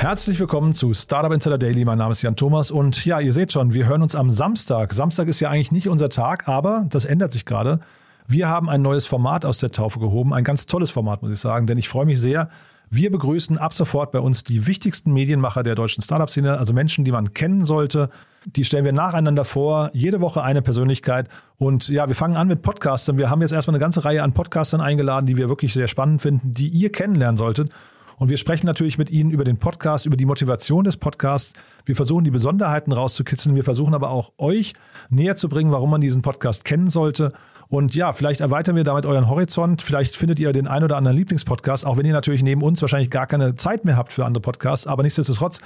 Herzlich willkommen zu Startup Insider Daily. Mein Name ist Jan Thomas und ja, ihr seht schon, wir hören uns am Samstag. Samstag ist ja eigentlich nicht unser Tag, aber das ändert sich gerade. Wir haben ein neues Format aus der Taufe gehoben, ein ganz tolles Format, muss ich sagen, denn ich freue mich sehr. Wir begrüßen ab sofort bei uns die wichtigsten Medienmacher der deutschen Startup-Szene, also Menschen, die man kennen sollte. Die stellen wir nacheinander vor, jede Woche eine Persönlichkeit. Und ja, wir fangen an mit Podcastern. Wir haben jetzt erstmal eine ganze Reihe an Podcastern eingeladen, die wir wirklich sehr spannend finden, die ihr kennenlernen solltet. Und wir sprechen natürlich mit Ihnen über den Podcast, über die Motivation des Podcasts. Wir versuchen die Besonderheiten rauszukitzeln. Wir versuchen aber auch euch näher zu bringen, warum man diesen Podcast kennen sollte. Und ja, vielleicht erweitern wir damit euren Horizont. Vielleicht findet ihr den ein oder anderen Lieblingspodcast, auch wenn ihr natürlich neben uns wahrscheinlich gar keine Zeit mehr habt für andere Podcasts. Aber nichtsdestotrotz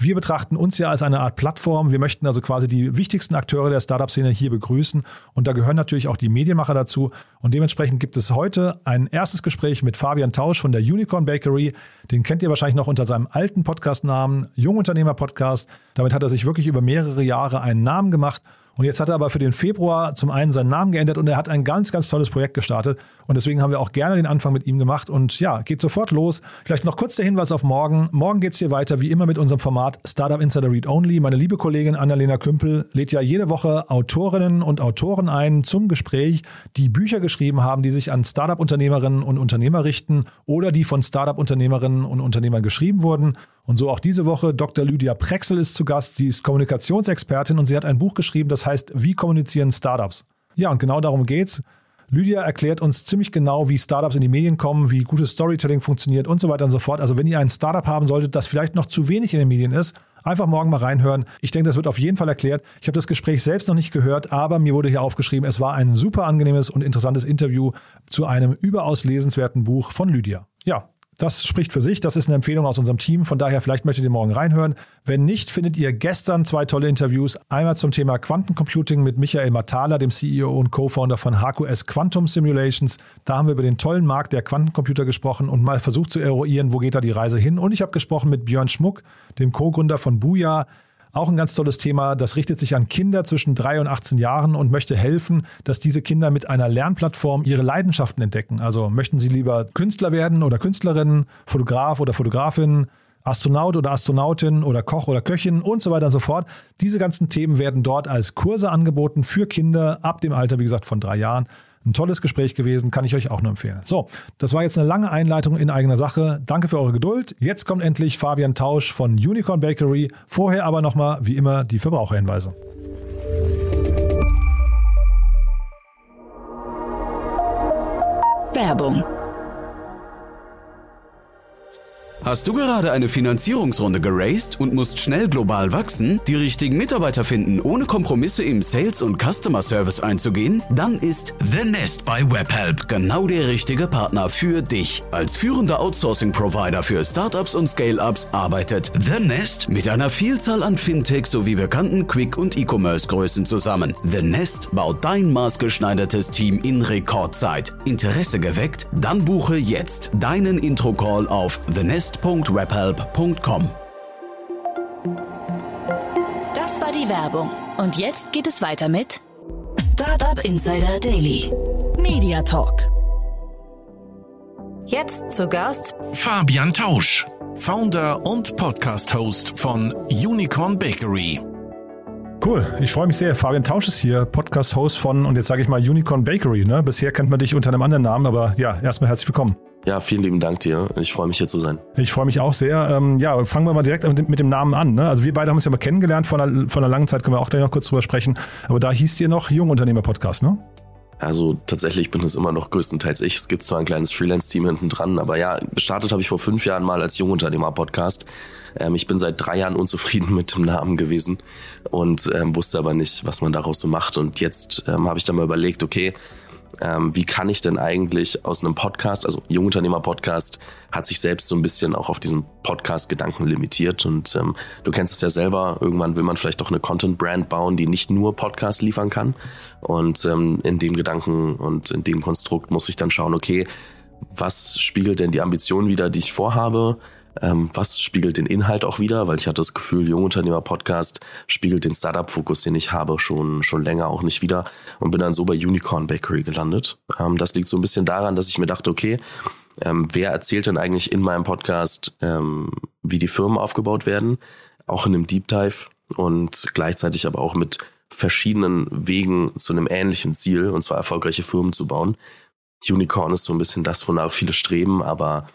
wir betrachten uns ja als eine Art Plattform. Wir möchten also quasi die wichtigsten Akteure der Startup-Szene hier begrüßen. Und da gehören natürlich auch die Medienmacher dazu. Und dementsprechend gibt es heute ein erstes Gespräch mit Fabian Tausch von der Unicorn Bakery. Den kennt ihr wahrscheinlich noch unter seinem alten Podcast-Namen, Jungunternehmer Podcast. Damit hat er sich wirklich über mehrere Jahre einen Namen gemacht. Und jetzt hat er aber für den Februar zum einen seinen Namen geändert und er hat ein ganz, ganz tolles Projekt gestartet. Und deswegen haben wir auch gerne den Anfang mit ihm gemacht. Und ja, geht sofort los. Vielleicht noch kurz der Hinweis auf morgen. Morgen geht es hier weiter, wie immer mit unserem Format Startup Insider Read Only. Meine liebe Kollegin Annalena Kümpel lädt ja jede Woche Autorinnen und Autoren ein zum Gespräch, die Bücher geschrieben haben, die sich an Startup-Unternehmerinnen und Unternehmer richten oder die von Startup-Unternehmerinnen und Unternehmern geschrieben wurden. Und so auch diese Woche. Dr. Lydia Prexel ist zu Gast. Sie ist Kommunikationsexpertin und sie hat ein Buch geschrieben, das heißt Wie kommunizieren Startups? Ja, und genau darum geht's. Lydia erklärt uns ziemlich genau, wie Startups in die Medien kommen, wie gutes Storytelling funktioniert und so weiter und so fort. Also wenn ihr ein Startup haben solltet, das vielleicht noch zu wenig in den Medien ist, einfach morgen mal reinhören. Ich denke, das wird auf jeden Fall erklärt. Ich habe das Gespräch selbst noch nicht gehört, aber mir wurde hier aufgeschrieben, es war ein super angenehmes und interessantes Interview zu einem überaus lesenswerten Buch von Lydia. Ja, das spricht für sich. Das ist eine Empfehlung aus unserem Team. Von daher, vielleicht möchtet ihr morgen reinhören. Wenn nicht, findet ihr gestern zwei tolle Interviews. Einmal zum Thema Quantencomputing mit Michael Matala, dem CEO und Co-Founder von HQS Quantum Simulations. Da haben wir über den tollen Markt der Quantencomputer gesprochen und mal versucht zu eruieren, wo geht da die Reise hin. Und ich habe gesprochen mit Björn Schmuck, dem Co-Gründer von Booyah. Auch ein ganz tolles Thema. Das richtet sich an Kinder zwischen 3 und 18 Jahren und möchte helfen, dass diese Kinder mit einer Lernplattform ihre Leidenschaften entdecken. Also möchten sie lieber Künstler werden oder Künstlerin, Fotograf oder Fotografin, Astronaut oder Astronautin oder Koch oder Köchin und so weiter und so fort. Diese ganzen Themen werden dort als Kurse angeboten für Kinder ab dem Alter, wie gesagt, von drei Jahren. Ein tolles Gespräch gewesen, kann ich euch auch nur empfehlen. So, das war jetzt eine lange Einleitung in eigener Sache. Danke für eure Geduld. Jetzt kommt endlich Fabian Tausch von Unicorn Bakery. Vorher aber nochmal, wie immer, die Verbraucherhinweise. Werbung. Hast du gerade eine Finanzierungsrunde geraced und musst schnell global wachsen, die richtigen Mitarbeiter finden, ohne Kompromisse im Sales und Customer Service einzugehen? Dann ist The Nest bei Webhelp genau der richtige Partner für dich. Als führender Outsourcing-Provider für Startups und Scale-Ups arbeitet The Nest mit einer Vielzahl an Fintechs sowie bekannten Quick- und E-Commerce-Größen zusammen. The Nest baut dein maßgeschneidertes Team in Rekordzeit. Interesse geweckt? Dann buche jetzt deinen Intro-Call auf thenest podcast.webhelp.com. Das war die Werbung. Und jetzt geht es weiter mit Startup Insider Daily. Media Talk. Jetzt zu Gast Fabian Tausch, Founder und Podcast-Host von Unicorn Bakery. Cool, ich freue mich sehr. Fabian Tausch ist hier, Podcast-Host von, und jetzt sage ich mal Unicorn Bakery. Ne? Bisher kennt man dich unter einem anderen Namen, aber ja, erstmal herzlich willkommen. Ja, vielen lieben Dank dir. Ich freue mich hier zu sein. Ich freue mich auch sehr. Ähm, ja, fangen wir mal direkt mit, mit dem Namen an. Ne? Also wir beide haben uns ja mal kennengelernt vor einer, vor einer langen Zeit, können wir auch gleich noch kurz drüber sprechen. Aber da hieß ihr noch Jungunternehmer-Podcast, ne? Also tatsächlich bin es immer noch größtenteils ich. Es gibt zwar ein kleines Freelance-Team hinten dran, aber ja, gestartet habe ich vor fünf Jahren mal als Jungunternehmer-Podcast. Ähm, ich bin seit drei Jahren unzufrieden mit dem Namen gewesen und ähm, wusste aber nicht, was man daraus so macht. Und jetzt ähm, habe ich dann mal überlegt, okay, ähm, wie kann ich denn eigentlich aus einem Podcast, also Jungunternehmer-Podcast, hat sich selbst so ein bisschen auch auf diesen Podcast-Gedanken limitiert. Und ähm, du kennst es ja selber, irgendwann will man vielleicht auch eine Content-Brand bauen, die nicht nur Podcast liefern kann. Und ähm, in dem Gedanken und in dem Konstrukt muss ich dann schauen, okay, was spiegelt denn die Ambition wieder, die ich vorhabe? Ähm, was spiegelt den Inhalt auch wieder, weil ich hatte das Gefühl, Jungunternehmer Podcast spiegelt den Startup-Fokus, den ich habe, schon, schon länger auch nicht wieder und bin dann so bei Unicorn Bakery gelandet. Ähm, das liegt so ein bisschen daran, dass ich mir dachte, okay, ähm, wer erzählt denn eigentlich in meinem Podcast, ähm, wie die Firmen aufgebaut werden, auch in einem Deep Dive und gleichzeitig aber auch mit verschiedenen Wegen zu einem ähnlichen Ziel, und zwar erfolgreiche Firmen zu bauen. Unicorn ist so ein bisschen das, wonach viele streben, aber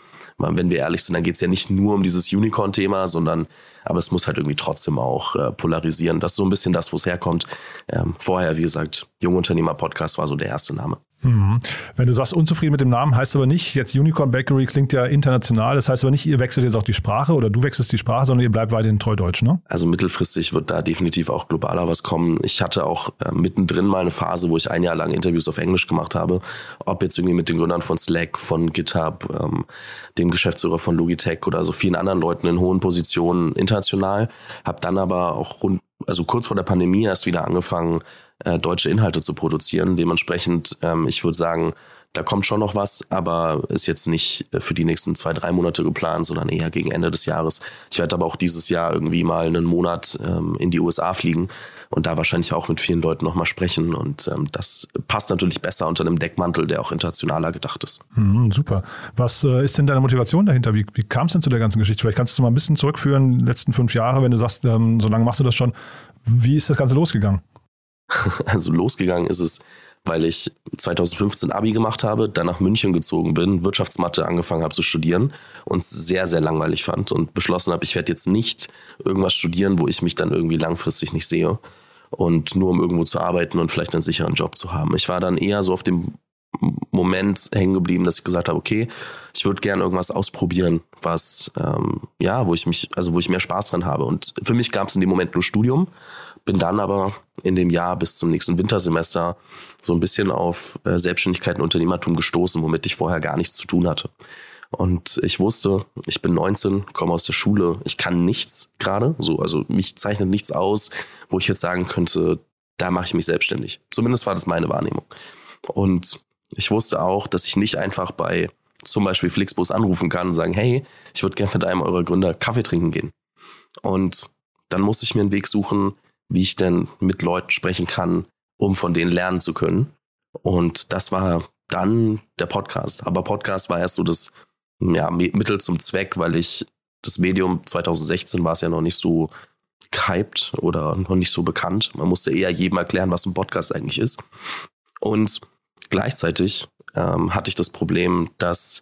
wenn wir ehrlich sind, dann geht es ja nicht nur um dieses Unicorn-Thema, sondern aber es muss halt irgendwie trotzdem auch äh, polarisieren. Das ist so ein bisschen das, wo es herkommt. Ähm, vorher, wie gesagt, Jungunternehmer-Podcast war so der erste Name. Mhm. Wenn du sagst, unzufrieden mit dem Namen, heißt aber nicht, jetzt Unicorn Bakery klingt ja international, das heißt aber nicht, ihr wechselt jetzt auch die Sprache oder du wechselst die Sprache, sondern ihr bleibt weiterhin treu deutsch, ne? Also mittelfristig wird da definitiv auch globaler was kommen. Ich hatte auch äh, mittendrin mal eine Phase, wo ich ein Jahr lang Interviews auf Englisch gemacht habe, ob jetzt irgendwie mit den Gründern von Slack, von GitHub, ähm, dem Geschäftsführer von Logitech oder so vielen anderen Leuten in hohen Positionen international, habe dann aber auch rund also kurz vor der Pandemie erst wieder angefangen, äh, deutsche Inhalte zu produzieren. Dementsprechend, ähm, ich würde sagen, da kommt schon noch was, aber ist jetzt nicht äh, für die nächsten zwei, drei Monate geplant, sondern eher gegen Ende des Jahres. Ich werde aber auch dieses Jahr irgendwie mal einen Monat ähm, in die USA fliegen und da wahrscheinlich auch mit vielen Leuten nochmal sprechen. Und ähm, das passt natürlich besser unter einem Deckmantel, der auch internationaler gedacht ist. Mhm, super. Was äh, ist denn deine Motivation dahinter? Wie, wie kam es denn zu der ganzen Geschichte? Vielleicht kannst du mal ein bisschen zurückführen, die letzten fünf Jahre, wenn du sagst, ähm, so lange machst du das schon. Wie ist das Ganze losgegangen? Also losgegangen ist es, weil ich 2015 Abi gemacht habe, dann nach München gezogen bin, Wirtschaftsmathe angefangen habe zu studieren und es sehr, sehr langweilig fand und beschlossen habe, ich werde jetzt nicht irgendwas studieren, wo ich mich dann irgendwie langfristig nicht sehe und nur um irgendwo zu arbeiten und vielleicht einen sicheren Job zu haben. Ich war dann eher so auf dem Moment hängen geblieben, dass ich gesagt habe, okay, ich würde gerne irgendwas ausprobieren, was ähm, ja, wo ich mich, also wo ich mehr Spaß dran habe. Und für mich gab es in dem Moment nur Studium bin dann aber in dem Jahr bis zum nächsten Wintersemester so ein bisschen auf äh, Selbstständigkeit und Unternehmertum gestoßen, womit ich vorher gar nichts zu tun hatte. Und ich wusste, ich bin 19, komme aus der Schule, ich kann nichts gerade, so, also mich zeichnet nichts aus, wo ich jetzt sagen könnte, da mache ich mich selbstständig. Zumindest war das meine Wahrnehmung. Und ich wusste auch, dass ich nicht einfach bei zum Beispiel Flixbus anrufen kann und sagen, hey, ich würde gerne mit einem eurer Gründer Kaffee trinken gehen. Und dann musste ich mir einen Weg suchen, wie ich denn mit Leuten sprechen kann, um von denen lernen zu können. Und das war dann der Podcast. Aber Podcast war erst so das ja, Mittel zum Zweck, weil ich das Medium 2016 war es ja noch nicht so gehypt oder noch nicht so bekannt. Man musste eher jedem erklären, was ein Podcast eigentlich ist. Und gleichzeitig ähm, hatte ich das Problem, dass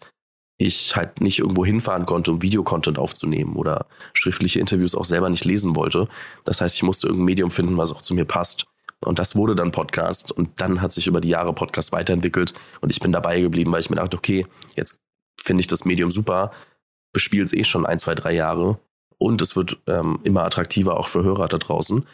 ich halt nicht irgendwo hinfahren konnte, um Videocontent aufzunehmen oder schriftliche Interviews auch selber nicht lesen wollte. Das heißt, ich musste irgendein Medium finden, was auch zu mir passt. Und das wurde dann Podcast. Und dann hat sich über die Jahre Podcast weiterentwickelt. Und ich bin dabei geblieben, weil ich mir dachte, okay, jetzt finde ich das Medium super, bespiele es eh schon ein, zwei, drei Jahre. Und es wird ähm, immer attraktiver auch für Hörer da draußen.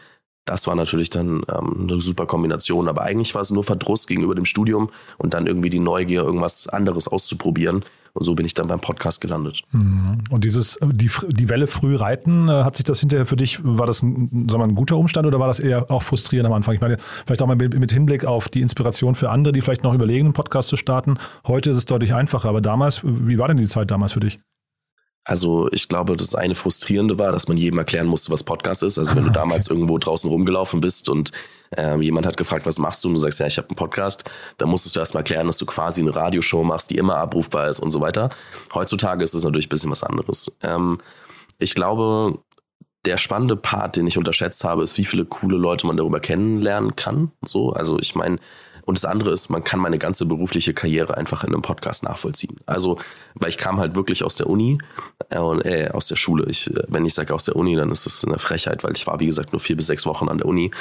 Das war natürlich dann ähm, eine super Kombination. Aber eigentlich war es nur Verdruss gegenüber dem Studium und dann irgendwie die Neugier, irgendwas anderes auszuprobieren. Und so bin ich dann beim Podcast gelandet. Mhm. Und dieses, die, die Welle früh reiten, äh, hat sich das hinterher für dich, war das ein, sagen wir, ein guter Umstand oder war das eher auch frustrierend am Anfang? Ich meine, vielleicht auch mal mit Hinblick auf die Inspiration für andere, die vielleicht noch überlegen, einen Podcast zu starten. Heute ist es deutlich einfacher, aber damals, wie war denn die Zeit damals für dich? Also ich glaube, das eine frustrierende war, dass man jedem erklären musste, was Podcast ist. Also wenn du damals irgendwo draußen rumgelaufen bist und äh, jemand hat gefragt, was machst du? Und du sagst, ja, ich habe einen Podcast, dann musstest du erstmal erklären, dass du quasi eine Radioshow machst, die immer abrufbar ist und so weiter. Heutzutage ist es natürlich ein bisschen was anderes. Ähm, ich glaube, der spannende Part, den ich unterschätzt habe, ist, wie viele coole Leute man darüber kennenlernen kann. So, also ich meine, und das andere ist, man kann meine ganze berufliche Karriere einfach in einem Podcast nachvollziehen. Also, weil ich kam halt wirklich aus der Uni äh, äh, aus der Schule. Ich, äh, wenn ich sage aus der Uni, dann ist das eine Frechheit, weil ich war, wie gesagt, nur vier bis sechs Wochen an der Uni.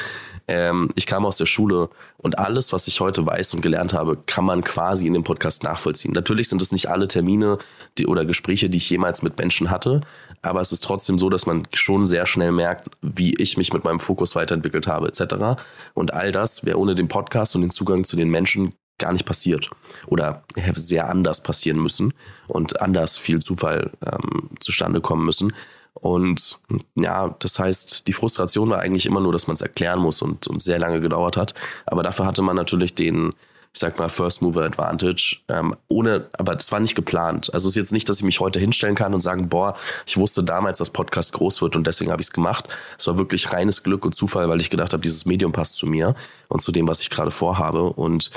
Ähm, ich kam aus der Schule und alles, was ich heute weiß und gelernt habe, kann man quasi in dem Podcast nachvollziehen. Natürlich sind es nicht alle Termine die, oder Gespräche, die ich jemals mit Menschen hatte, aber es ist trotzdem so, dass man schon sehr schnell merkt, wie ich mich mit meinem Fokus weiterentwickelt habe, etc. Und all das wäre ohne den Podcast und den Zugang zu den Menschen gar nicht passiert oder sehr anders passieren müssen und anders viel Zufall ähm, zustande kommen müssen. Und ja, das heißt, die Frustration war eigentlich immer nur, dass man es erklären muss und, und sehr lange gedauert hat. Aber dafür hatte man natürlich den, ich sag mal, First Mover Advantage, ähm, ohne, aber das war nicht geplant. Also es ist jetzt nicht, dass ich mich heute hinstellen kann und sagen, boah, ich wusste damals, dass Podcast groß wird und deswegen habe ich es gemacht. Es war wirklich reines Glück und Zufall, weil ich gedacht habe, dieses Medium passt zu mir und zu dem, was ich gerade vorhabe. Und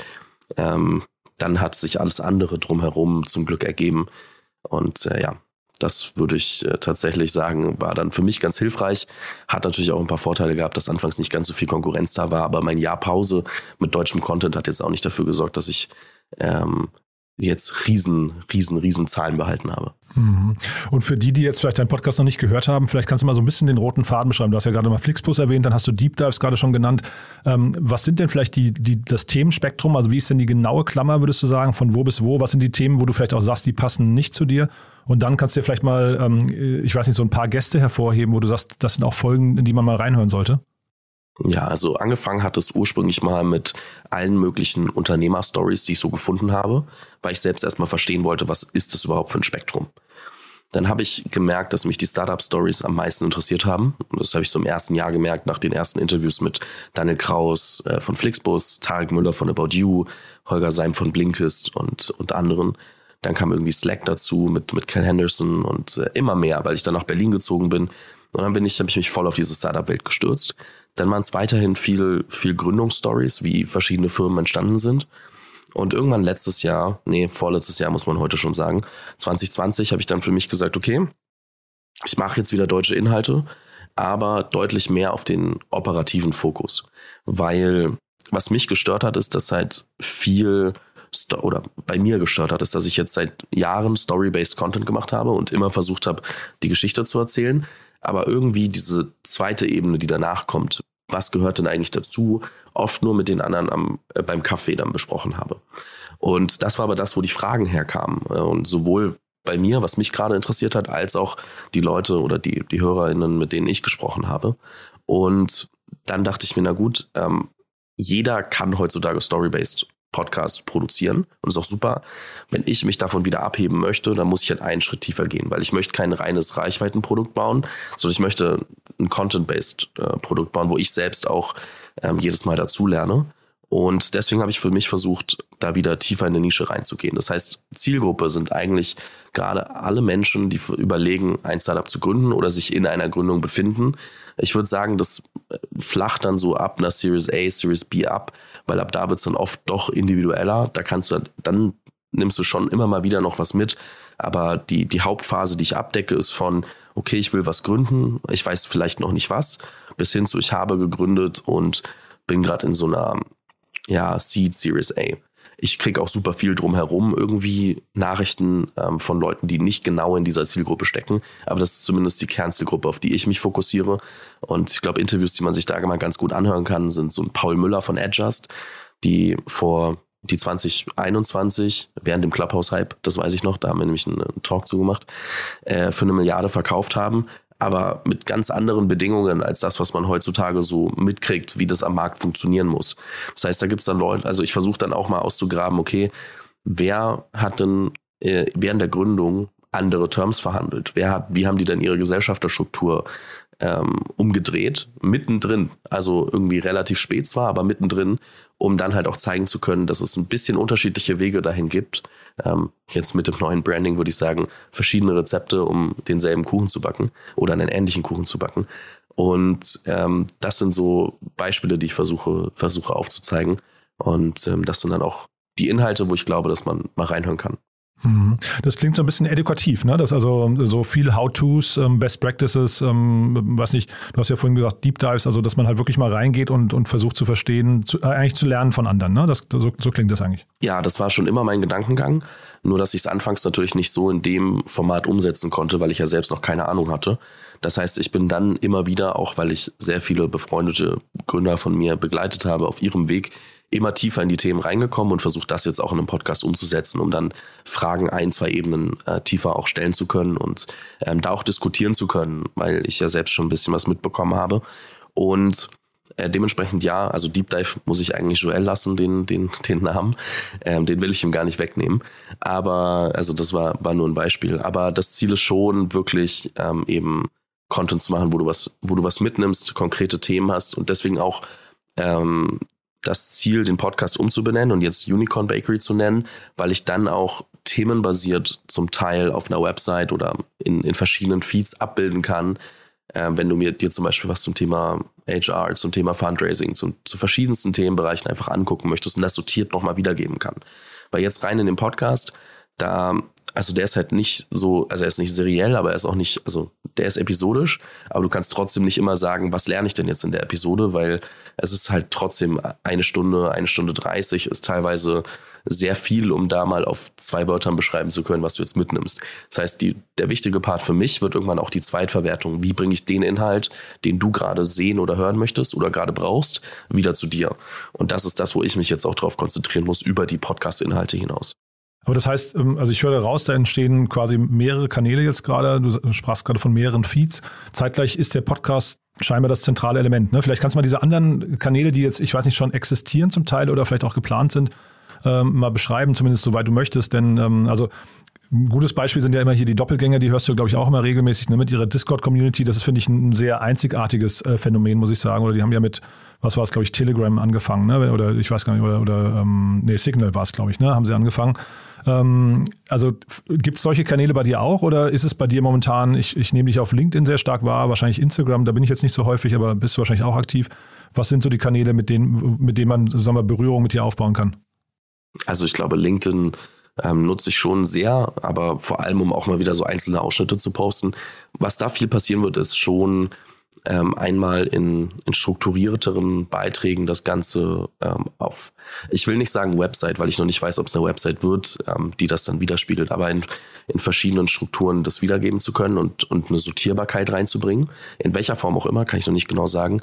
ähm, dann hat sich alles andere drumherum zum Glück ergeben. Und äh, ja, das würde ich äh, tatsächlich sagen, war dann für mich ganz hilfreich. Hat natürlich auch ein paar Vorteile gehabt, dass anfangs nicht ganz so viel Konkurrenz da war, aber mein Jahr Pause mit deutschem Content hat jetzt auch nicht dafür gesorgt, dass ich ähm, jetzt riesen, riesen, riesen Zahlen behalten habe. Mhm. Und für die, die jetzt vielleicht deinen Podcast noch nicht gehört haben, vielleicht kannst du mal so ein bisschen den roten Faden beschreiben. Du hast ja gerade mal Flixbus erwähnt, dann hast du Deep Dives gerade schon genannt. Ähm, was sind denn vielleicht die, die, das Themenspektrum? Also wie ist denn die genaue Klammer, würdest du sagen, von wo bis wo? Was sind die Themen, wo du vielleicht auch sagst, die passen nicht zu dir? Und dann kannst du dir vielleicht mal, ähm, ich weiß nicht, so ein paar Gäste hervorheben, wo du sagst, das sind auch Folgen, in die man mal reinhören sollte. Ja, also angefangen hat es ursprünglich mal mit allen möglichen Unternehmerstories, die ich so gefunden habe, weil ich selbst erstmal verstehen wollte, was ist das überhaupt für ein Spektrum. Dann habe ich gemerkt, dass mich die Startup-Stories am meisten interessiert haben. Das habe ich so im ersten Jahr gemerkt, nach den ersten Interviews mit Daniel Kraus äh, von Flixbus, Tarek Müller von About You, Holger Seim von Blinkist und, und anderen. Dann kam irgendwie Slack dazu mit, mit Ken Henderson und äh, immer mehr, weil ich dann nach Berlin gezogen bin. Und dann bin ich, habe ich mich voll auf diese Startup-Welt gestürzt. Dann waren es weiterhin viel, viel Gründungsstories, wie verschiedene Firmen entstanden sind. Und irgendwann letztes Jahr, nee, vorletztes Jahr muss man heute schon sagen, 2020 habe ich dann für mich gesagt, okay, ich mache jetzt wieder deutsche Inhalte, aber deutlich mehr auf den operativen Fokus. Weil was mich gestört hat, ist, dass halt viel oder bei mir gestört hat, ist, dass ich jetzt seit Jahren Story-based Content gemacht habe und immer versucht habe, die Geschichte zu erzählen. Aber irgendwie diese zweite Ebene, die danach kommt, was gehört denn eigentlich dazu, oft nur mit den anderen am, äh, beim Kaffee dann besprochen habe. Und das war aber das, wo die Fragen herkamen. Äh, und sowohl bei mir, was mich gerade interessiert hat, als auch die Leute oder die, die HörerInnen, mit denen ich gesprochen habe. Und dann dachte ich mir, na gut, ähm, jeder kann heutzutage Story-based Podcast produzieren und ist auch super. Wenn ich mich davon wieder abheben möchte, dann muss ich halt einen Schritt tiefer gehen, weil ich möchte kein reines Reichweitenprodukt bauen, sondern ich möchte ein Content-based äh, Produkt bauen, wo ich selbst auch ähm, jedes Mal dazu lerne. Und deswegen habe ich für mich versucht, da wieder tiefer in eine Nische reinzugehen. Das heißt, Zielgruppe sind eigentlich gerade alle Menschen, die überlegen, ein Startup zu gründen oder sich in einer Gründung befinden. Ich würde sagen, das äh, flacht dann so ab einer Series A, Series B ab, weil ab da wird es dann oft doch individueller. Da kannst du, dann nimmst du schon immer mal wieder noch was mit. Aber die, die Hauptphase, die ich abdecke, ist von, okay, ich will was gründen, ich weiß vielleicht noch nicht was, bis hin zu, ich habe gegründet und bin gerade in so einer ja, Seed Series A. Ich kriege auch super viel drumherum irgendwie Nachrichten ähm, von Leuten, die nicht genau in dieser Zielgruppe stecken. Aber das ist zumindest die Kernzielgruppe, auf die ich mich fokussiere. Und ich glaube, Interviews, die man sich da mal ganz gut anhören kann, sind so ein Paul Müller von Adjust, die vor die 2021 während dem Clubhouse-Hype, das weiß ich noch, da haben wir nämlich einen Talk zugemacht, äh, für eine Milliarde verkauft haben aber mit ganz anderen Bedingungen als das, was man heutzutage so mitkriegt, wie das am Markt funktionieren muss. Das heißt, da gibt's dann Leute, also ich versuche dann auch mal auszugraben, okay, wer hat denn äh, während der Gründung andere Terms verhandelt? Wer hat, wie haben die dann ihre Gesellschafterstruktur ähm, umgedreht, mittendrin, also irgendwie relativ spät zwar, aber mittendrin, um dann halt auch zeigen zu können, dass es ein bisschen unterschiedliche Wege dahin gibt. Ähm, jetzt mit dem neuen Branding würde ich sagen, verschiedene Rezepte, um denselben Kuchen zu backen oder einen ähnlichen Kuchen zu backen. Und ähm, das sind so Beispiele, die ich versuche, versuche aufzuzeigen. Und ähm, das sind dann auch die Inhalte, wo ich glaube, dass man mal reinhören kann. Mhm. Das klingt so ein bisschen edukativ, ne? Das also so viel How-Tos, ähm, Best Practices, ähm, was nicht, du hast ja vorhin gesagt, Deep Dives, also dass man halt wirklich mal reingeht und, und versucht zu verstehen, zu, äh, eigentlich zu lernen von anderen, ne? Das, so, so klingt das eigentlich. Ja, das war schon immer mein Gedankengang. Nur dass ich es anfangs natürlich nicht so in dem Format umsetzen konnte, weil ich ja selbst noch keine Ahnung hatte. Das heißt, ich bin dann immer wieder, auch weil ich sehr viele befreundete Gründer von mir begleitet habe auf ihrem Weg, immer tiefer in die Themen reingekommen und versucht das jetzt auch in einem Podcast umzusetzen, um dann Fragen ein, zwei Ebenen äh, tiefer auch stellen zu können und ähm, da auch diskutieren zu können, weil ich ja selbst schon ein bisschen was mitbekommen habe. Und Äh, dementsprechend ja, also Deep Dive muss ich eigentlich Joel lassen, den, den, den Namen. Ähm, den will ich ihm gar nicht wegnehmen. Aber, also das war, war nur ein Beispiel. Aber das Ziel ist schon wirklich ähm, eben Content zu machen, wo du was, wo du was mitnimmst, konkrete Themen hast und deswegen auch ähm, das Ziel, den Podcast umzubenennen und jetzt Unicorn Bakery zu nennen, weil ich dann auch themenbasiert zum Teil auf einer Website oder in, in verschiedenen Feeds abbilden kann. Ähm, wenn du mir dir zum Beispiel was zum Thema HR, zum Thema Fundraising, zum, zu verschiedensten Themenbereichen einfach angucken möchtest und das sortiert nochmal wiedergeben kann. Weil jetzt rein in den Podcast, da also der ist halt nicht so, also er ist nicht seriell, aber er ist auch nicht, also der ist episodisch, aber du kannst trotzdem nicht immer sagen, was lerne ich denn jetzt in der Episode, weil es ist halt trotzdem eine Stunde, eine Stunde dreißig ist teilweise sehr viel, um da mal auf zwei Wörtern beschreiben zu können, was du jetzt mitnimmst. Das heißt, die, der wichtige Part für mich wird irgendwann auch die Zweitverwertung. Wie bringe ich den Inhalt, den du gerade sehen oder hören möchtest oder gerade brauchst, wieder zu dir? Und das ist das, wo ich mich jetzt auch drauf konzentrieren muss, über die Podcast-Inhalte hinaus. Aber das heißt, ähm, also ich höre raus, da entstehen quasi mehrere Kanäle jetzt gerade. Du sprachst gerade von mehreren Feeds. Zeitgleich ist der Podcast scheinbar das zentrale Element. Ne? Vielleicht kannst du mal diese anderen Kanäle, die jetzt, ich weiß nicht, schon existieren zum Teil oder vielleicht auch geplant sind, ähm, mal beschreiben, zumindest soweit du möchtest. Denn ähm, also ein gutes Beispiel sind ja immer hier die Doppelgänger, die hörst du, glaube ich, auch immer regelmäßig ne, mit ihrer Discord-Community. Das ist, finde ich, ein sehr einzigartiges äh, Phänomen, muss ich sagen. Oder die haben ja mit, was war es, glaube ich, Telegram angefangen, ne? Oder ich weiß gar nicht, oder, oder ähm, nee, Signal war es, glaube ich, ne? Haben sie angefangen. Ähm, also gibt es solche Kanäle bei dir auch oder ist es bei dir momentan, ich, ich nehme dich auf LinkedIn sehr stark wahr, wahrscheinlich Instagram, da bin ich jetzt nicht so häufig, aber bist du wahrscheinlich auch aktiv. Was sind so die Kanäle, mit denen, mit denen man sagen wir, Berührung mit dir aufbauen kann? Also ich glaube, LinkedIn ähm, nutze ich schon sehr, aber vor allem, um auch mal wieder so einzelne Ausschnitte zu posten. Was da viel passieren wird, ist schon ähm, einmal in, in strukturierteren Beiträgen das Ganze ähm, auf, ich will nicht sagen Website, weil ich noch nicht weiß, ob es eine Website wird, ähm, die das dann widerspiegelt, aber in, in verschiedenen Strukturen das wiedergeben zu können und, und eine Sortierbarkeit reinzubringen. In welcher Form auch immer, kann ich noch nicht genau sagen.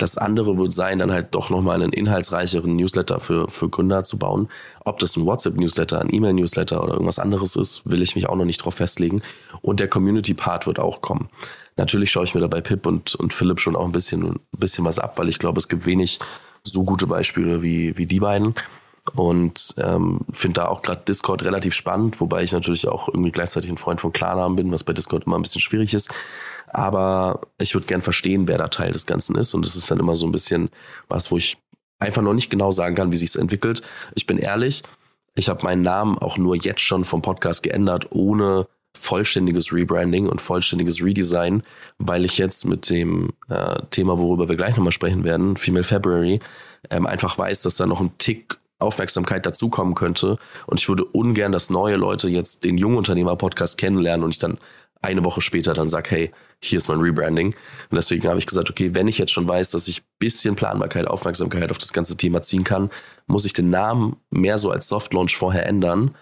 Das andere wird sein, dann halt doch nochmal einen inhaltsreicheren Newsletter für, für Gründer zu bauen. Ob das ein WhatsApp-Newsletter, ein E-Mail-Newsletter oder irgendwas anderes ist, will ich mich auch noch nicht drauf festlegen. Und der Community-Part wird auch kommen. Natürlich schaue ich mir da bei Pip und, und Philipp schon auch ein bisschen, ein bisschen was ab, weil ich glaube, es gibt wenig so gute Beispiele wie, wie die beiden. Und ähm, finde da auch gerade Discord relativ spannend, wobei ich natürlich auch irgendwie gleichzeitig ein Freund von Klarnamen bin, was bei Discord immer ein bisschen schwierig ist. Aber ich würde gern verstehen, wer da Teil des Ganzen ist. Und es ist dann immer so ein bisschen was, wo ich einfach noch nicht genau sagen kann, wie sich es entwickelt. Ich bin ehrlich, ich habe meinen Namen auch nur jetzt schon vom Podcast geändert, ohne vollständiges Rebranding und vollständiges Redesign, weil ich jetzt mit dem äh, Thema, worüber wir gleich nochmal sprechen werden, Female February, ähm, einfach weiß, dass da noch ein Tick Aufmerksamkeit dazukommen könnte. Und ich würde ungern, dass neue Leute jetzt den Jungunternehmer-Podcast kennenlernen und ich dann eine Woche später dann sage, hey, hier ist mein Rebranding. Und deswegen habe ich gesagt, okay, wenn ich jetzt schon weiß, dass ich bisschen Planbarkeit, Aufmerksamkeit auf das ganze Thema ziehen kann, muss ich den Namen mehr so als Soft Launch vorher ändern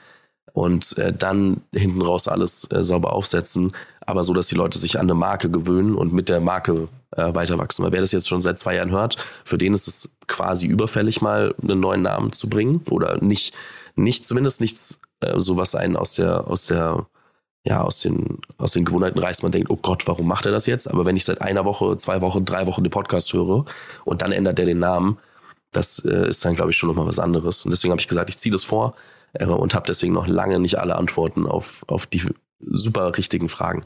und äh, dann hinten raus alles äh, sauber aufsetzen, aber so, dass die Leute sich an eine Marke gewöhnen und mit der Marke äh, weiter wachsen. Weil wer das jetzt schon seit zwei Jahren hört, für den ist es quasi überfällig, mal einen neuen Namen zu bringen oder nicht, nicht zumindest nichts äh, so was einen aus der aus der ja, aus den, aus den Gewohnheiten reißt. Man denkt, oh Gott, warum macht er das jetzt? Aber wenn ich seit einer Woche, zwei Wochen, drei Wochen den Podcast höre und dann ändert er den Namen, das äh, ist dann, glaube ich, schon nochmal was anderes. Und deswegen habe ich gesagt, ich ziehe das vor äh, und habe deswegen noch lange nicht alle Antworten auf, auf die super richtigen Fragen.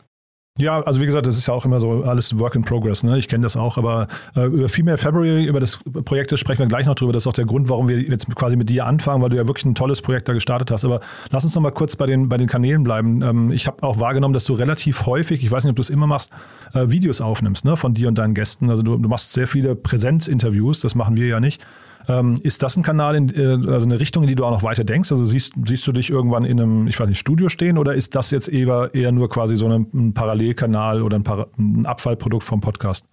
Ja, also wie gesagt, das ist ja auch immer so alles Work in Progress. Ne? Ich kenne das auch, aber äh, über Female February, über das Projekt sprechen wir gleich noch drüber. Das ist auch der Grund, warum wir jetzt quasi mit dir anfangen, weil du ja wirklich ein tolles Projekt da gestartet hast. Aber lass uns noch mal kurz bei den, bei den Kanälen bleiben. Ähm, ich habe auch wahrgenommen, dass du relativ häufig, ich weiß nicht, ob du es immer machst, äh, Videos aufnimmst ne? von dir und deinen Gästen. Also du, du machst sehr viele Präsenzinterviews, das machen wir ja nicht. Ähm, ist das ein Kanal, in, äh, also eine Richtung, in die du auch noch weiter denkst? Also siehst, siehst du dich irgendwann in einem, ich weiß nicht, Studio stehen oder ist das jetzt eher, eher nur quasi so ein, ein Parallelkanal oder ein, Para ein Abfallprodukt vom Podcast?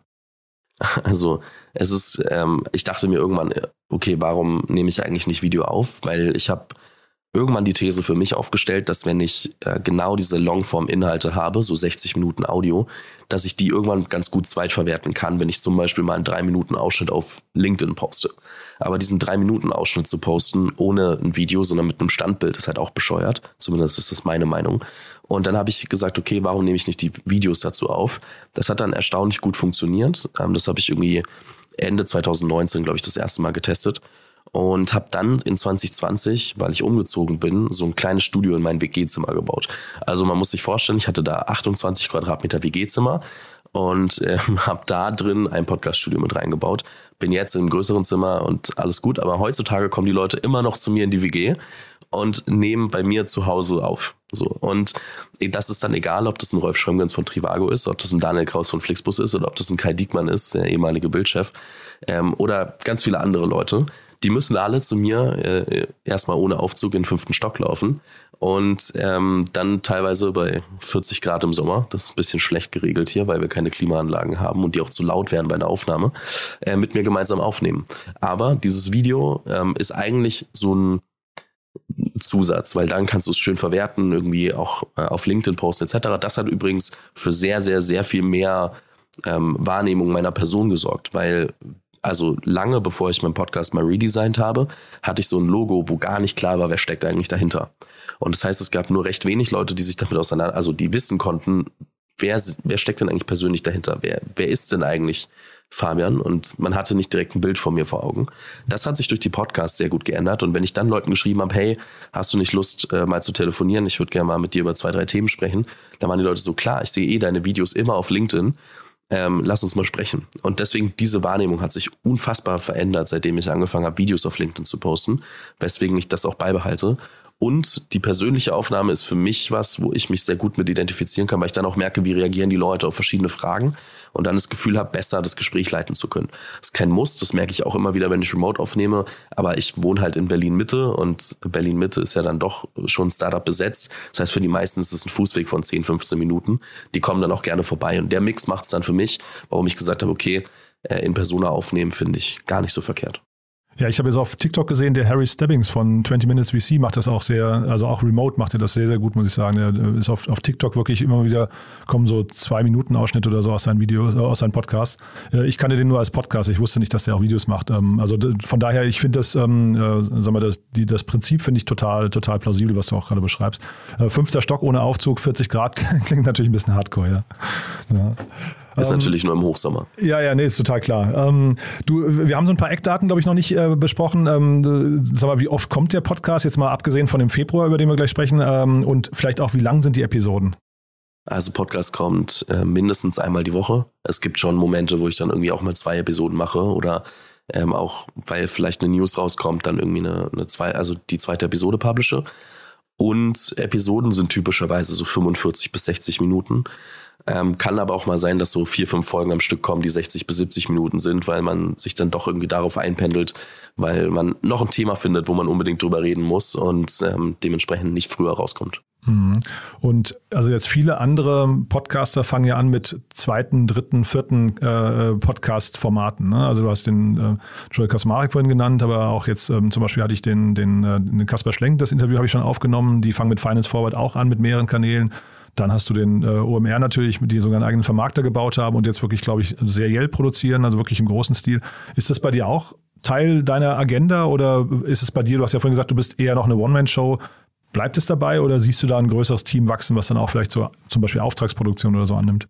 Also es ist, ähm, ich dachte mir irgendwann, okay, warum nehme ich eigentlich nicht Video auf? Weil ich habe irgendwann die These für mich aufgestellt, dass wenn ich äh, genau diese Longform-Inhalte habe, so 60 Minuten Audio, dass ich die irgendwann ganz gut zweitverwerten kann, wenn ich zum Beispiel mal einen 3-Minuten-Ausschnitt auf LinkedIn poste. Aber diesen 3-Minuten-Ausschnitt zu posten ohne ein Video, sondern mit einem Standbild, ist halt auch bescheuert. Zumindest ist das meine Meinung. Und dann habe ich gesagt, okay, warum nehme ich nicht die Videos dazu auf? Das hat dann erstaunlich gut funktioniert. Ähm, das habe ich irgendwie Ende 2019, glaube ich, das erste Mal getestet und habe dann in 2020, weil ich umgezogen bin, so ein kleines Studio in mein WG-Zimmer gebaut. Also man muss sich vorstellen, ich hatte da 28 Quadratmeter WG-Zimmer und ähm, habe da drin ein Podcast-Studio mit reingebaut. Bin jetzt im größeren Zimmer und alles gut, aber heutzutage kommen die Leute immer noch zu mir in die WG und nehmen bei mir zu Hause auf. So und das ist dann egal, ob das ein Rolf Schrömgens von Trivago ist, ob das ein Daniel Kraus von Flixbus ist oder ob das ein Kai Diekmann ist, der ehemalige Bildchef ähm, oder ganz viele andere Leute die müssen alle zu mir äh, erstmal ohne Aufzug in den fünften Stock laufen und ähm, dann teilweise bei 40 Grad im Sommer, das ist ein bisschen schlecht geregelt hier, weil wir keine Klimaanlagen haben und die auch zu laut werden bei einer Aufnahme, äh, mit mir gemeinsam aufnehmen. Aber dieses Video ähm, ist eigentlich so ein Zusatz, weil dann kannst du es schön verwerten, irgendwie auch äh, auf LinkedIn posten etc. Das hat übrigens für sehr, sehr, sehr viel mehr ähm, Wahrnehmung meiner Person gesorgt, weil also lange bevor ich meinen Podcast mal redesigned habe, hatte ich so ein Logo, wo gar nicht klar war, wer steckt eigentlich dahinter. Und das heißt, es gab nur recht wenig Leute, die sich damit auseinander, also die wissen konnten, wer, wer steckt denn eigentlich persönlich dahinter? Wer, wer ist denn eigentlich Fabian? Und man hatte nicht direkt ein Bild von mir vor Augen. Das hat sich durch die Podcasts sehr gut geändert. Und wenn ich dann Leuten geschrieben habe, hey, hast du nicht Lust, äh, mal zu telefonieren? Ich würde gerne mal mit dir über zwei, drei Themen sprechen. Da waren die Leute so, klar, ich sehe eh deine Videos immer auf LinkedIn ähm, lass uns mal sprechen. Und deswegen diese Wahrnehmung hat sich unfassbar verändert, seitdem ich angefangen habe, Videos auf LinkedIn zu posten, weswegen ich das auch beibehalte. Und die persönliche Aufnahme ist für mich was, wo ich mich sehr gut mit identifizieren kann, weil ich dann auch merke, wie reagieren die Leute auf verschiedene Fragen und dann das Gefühl habe, besser das Gespräch leiten zu können. Das ist kein Muss, das merke ich auch immer wieder, wenn ich remote aufnehme, aber ich wohne halt in Berlin Mitte und Berlin Mitte ist ja dann doch schon Startup besetzt. Das heißt, für die meisten ist es ein Fußweg von 10, 15 Minuten. Die kommen dann auch gerne vorbei und der Mix macht es dann für mich, warum ich gesagt habe, okay, äh, in Persona aufnehmen finde ich gar nicht so verkehrt. Ja, ich habe jetzt auf TikTok gesehen, der Harry Stebbings von 20 Minutes VC macht das auch sehr, also auch remote macht er das sehr, sehr gut, muss ich sagen. Er ist auf, auf TikTok wirklich immer wieder, kommen so zwei Minuten Ausschnitte oder so aus seinen Videos, äh, aus seinen Podcasts. Äh, ich kannte den nur als Podcast, ich wusste nicht, dass der auch Videos macht. Ähm, also von daher, ich finde das, ähm, äh, sag mal, das, die, das Prinzip finde ich total, total plausibel, was du auch gerade beschreibst. Fünfter Stock ohne Aufzug, 40 Grad, klingt natürlich ein bisschen hardcore, ja. ja. Ist ähm, natürlich nur im Hochsommer. Ja, ja, nee, ist total klar. Ähm, du, wir haben so ein paar Eckdaten, glaube ich, noch nicht äh, besprochen. Ähm, sag mal, wie oft kommt der Podcast? Jetzt mal abgesehen von dem Februar, über den wir gleich sprechen. Ähm, und vielleicht auch, wie lang sind die Episoden? Also Podcast kommt äh, mindestens einmal die Woche. Es gibt schon Momente, wo ich dann irgendwie auch mal zwei Episoden mache oder ähm, auch, weil vielleicht eine News rauskommt, dann irgendwie eine, eine zwei, also die zweite Episode publische. Und Episoden sind typischerweise so 45 bis 60 Minuten. Ähm, kann aber auch mal sein, dass so vier, fünf Folgen am Stück kommen, die 60 bis 70 Minuten sind, weil man sich dann doch irgendwie darauf einpendelt, weil man noch ein Thema findet, wo man unbedingt drüber reden muss und ähm, dementsprechend nicht früher rauskommt. Mhm. Und also jetzt viele andere Podcaster fangen ja an mit zweiten, dritten, vierten äh, Podcast-Formaten. Ne? Also du hast den äh, Joel Kasmarek vorhin genannt, aber auch jetzt ähm, zum Beispiel hatte ich den, den, äh, den Kasper Schlenk, das Interview habe ich schon aufgenommen. Die fangen mit Finance Forward auch an mit mehreren Kanälen. Dann hast du den äh, OMR natürlich, die sogar einen eigenen Vermarkter gebaut haben und jetzt wirklich, glaube ich, seriell produzieren, also wirklich im großen Stil. Ist das bei dir auch Teil deiner Agenda oder ist es bei dir, du hast ja vorhin gesagt, du bist eher noch eine One-Man-Show. Bleibt es dabei oder siehst du da ein größeres Team wachsen, was dann auch vielleicht so zum Beispiel Auftragsproduktion oder so annimmt?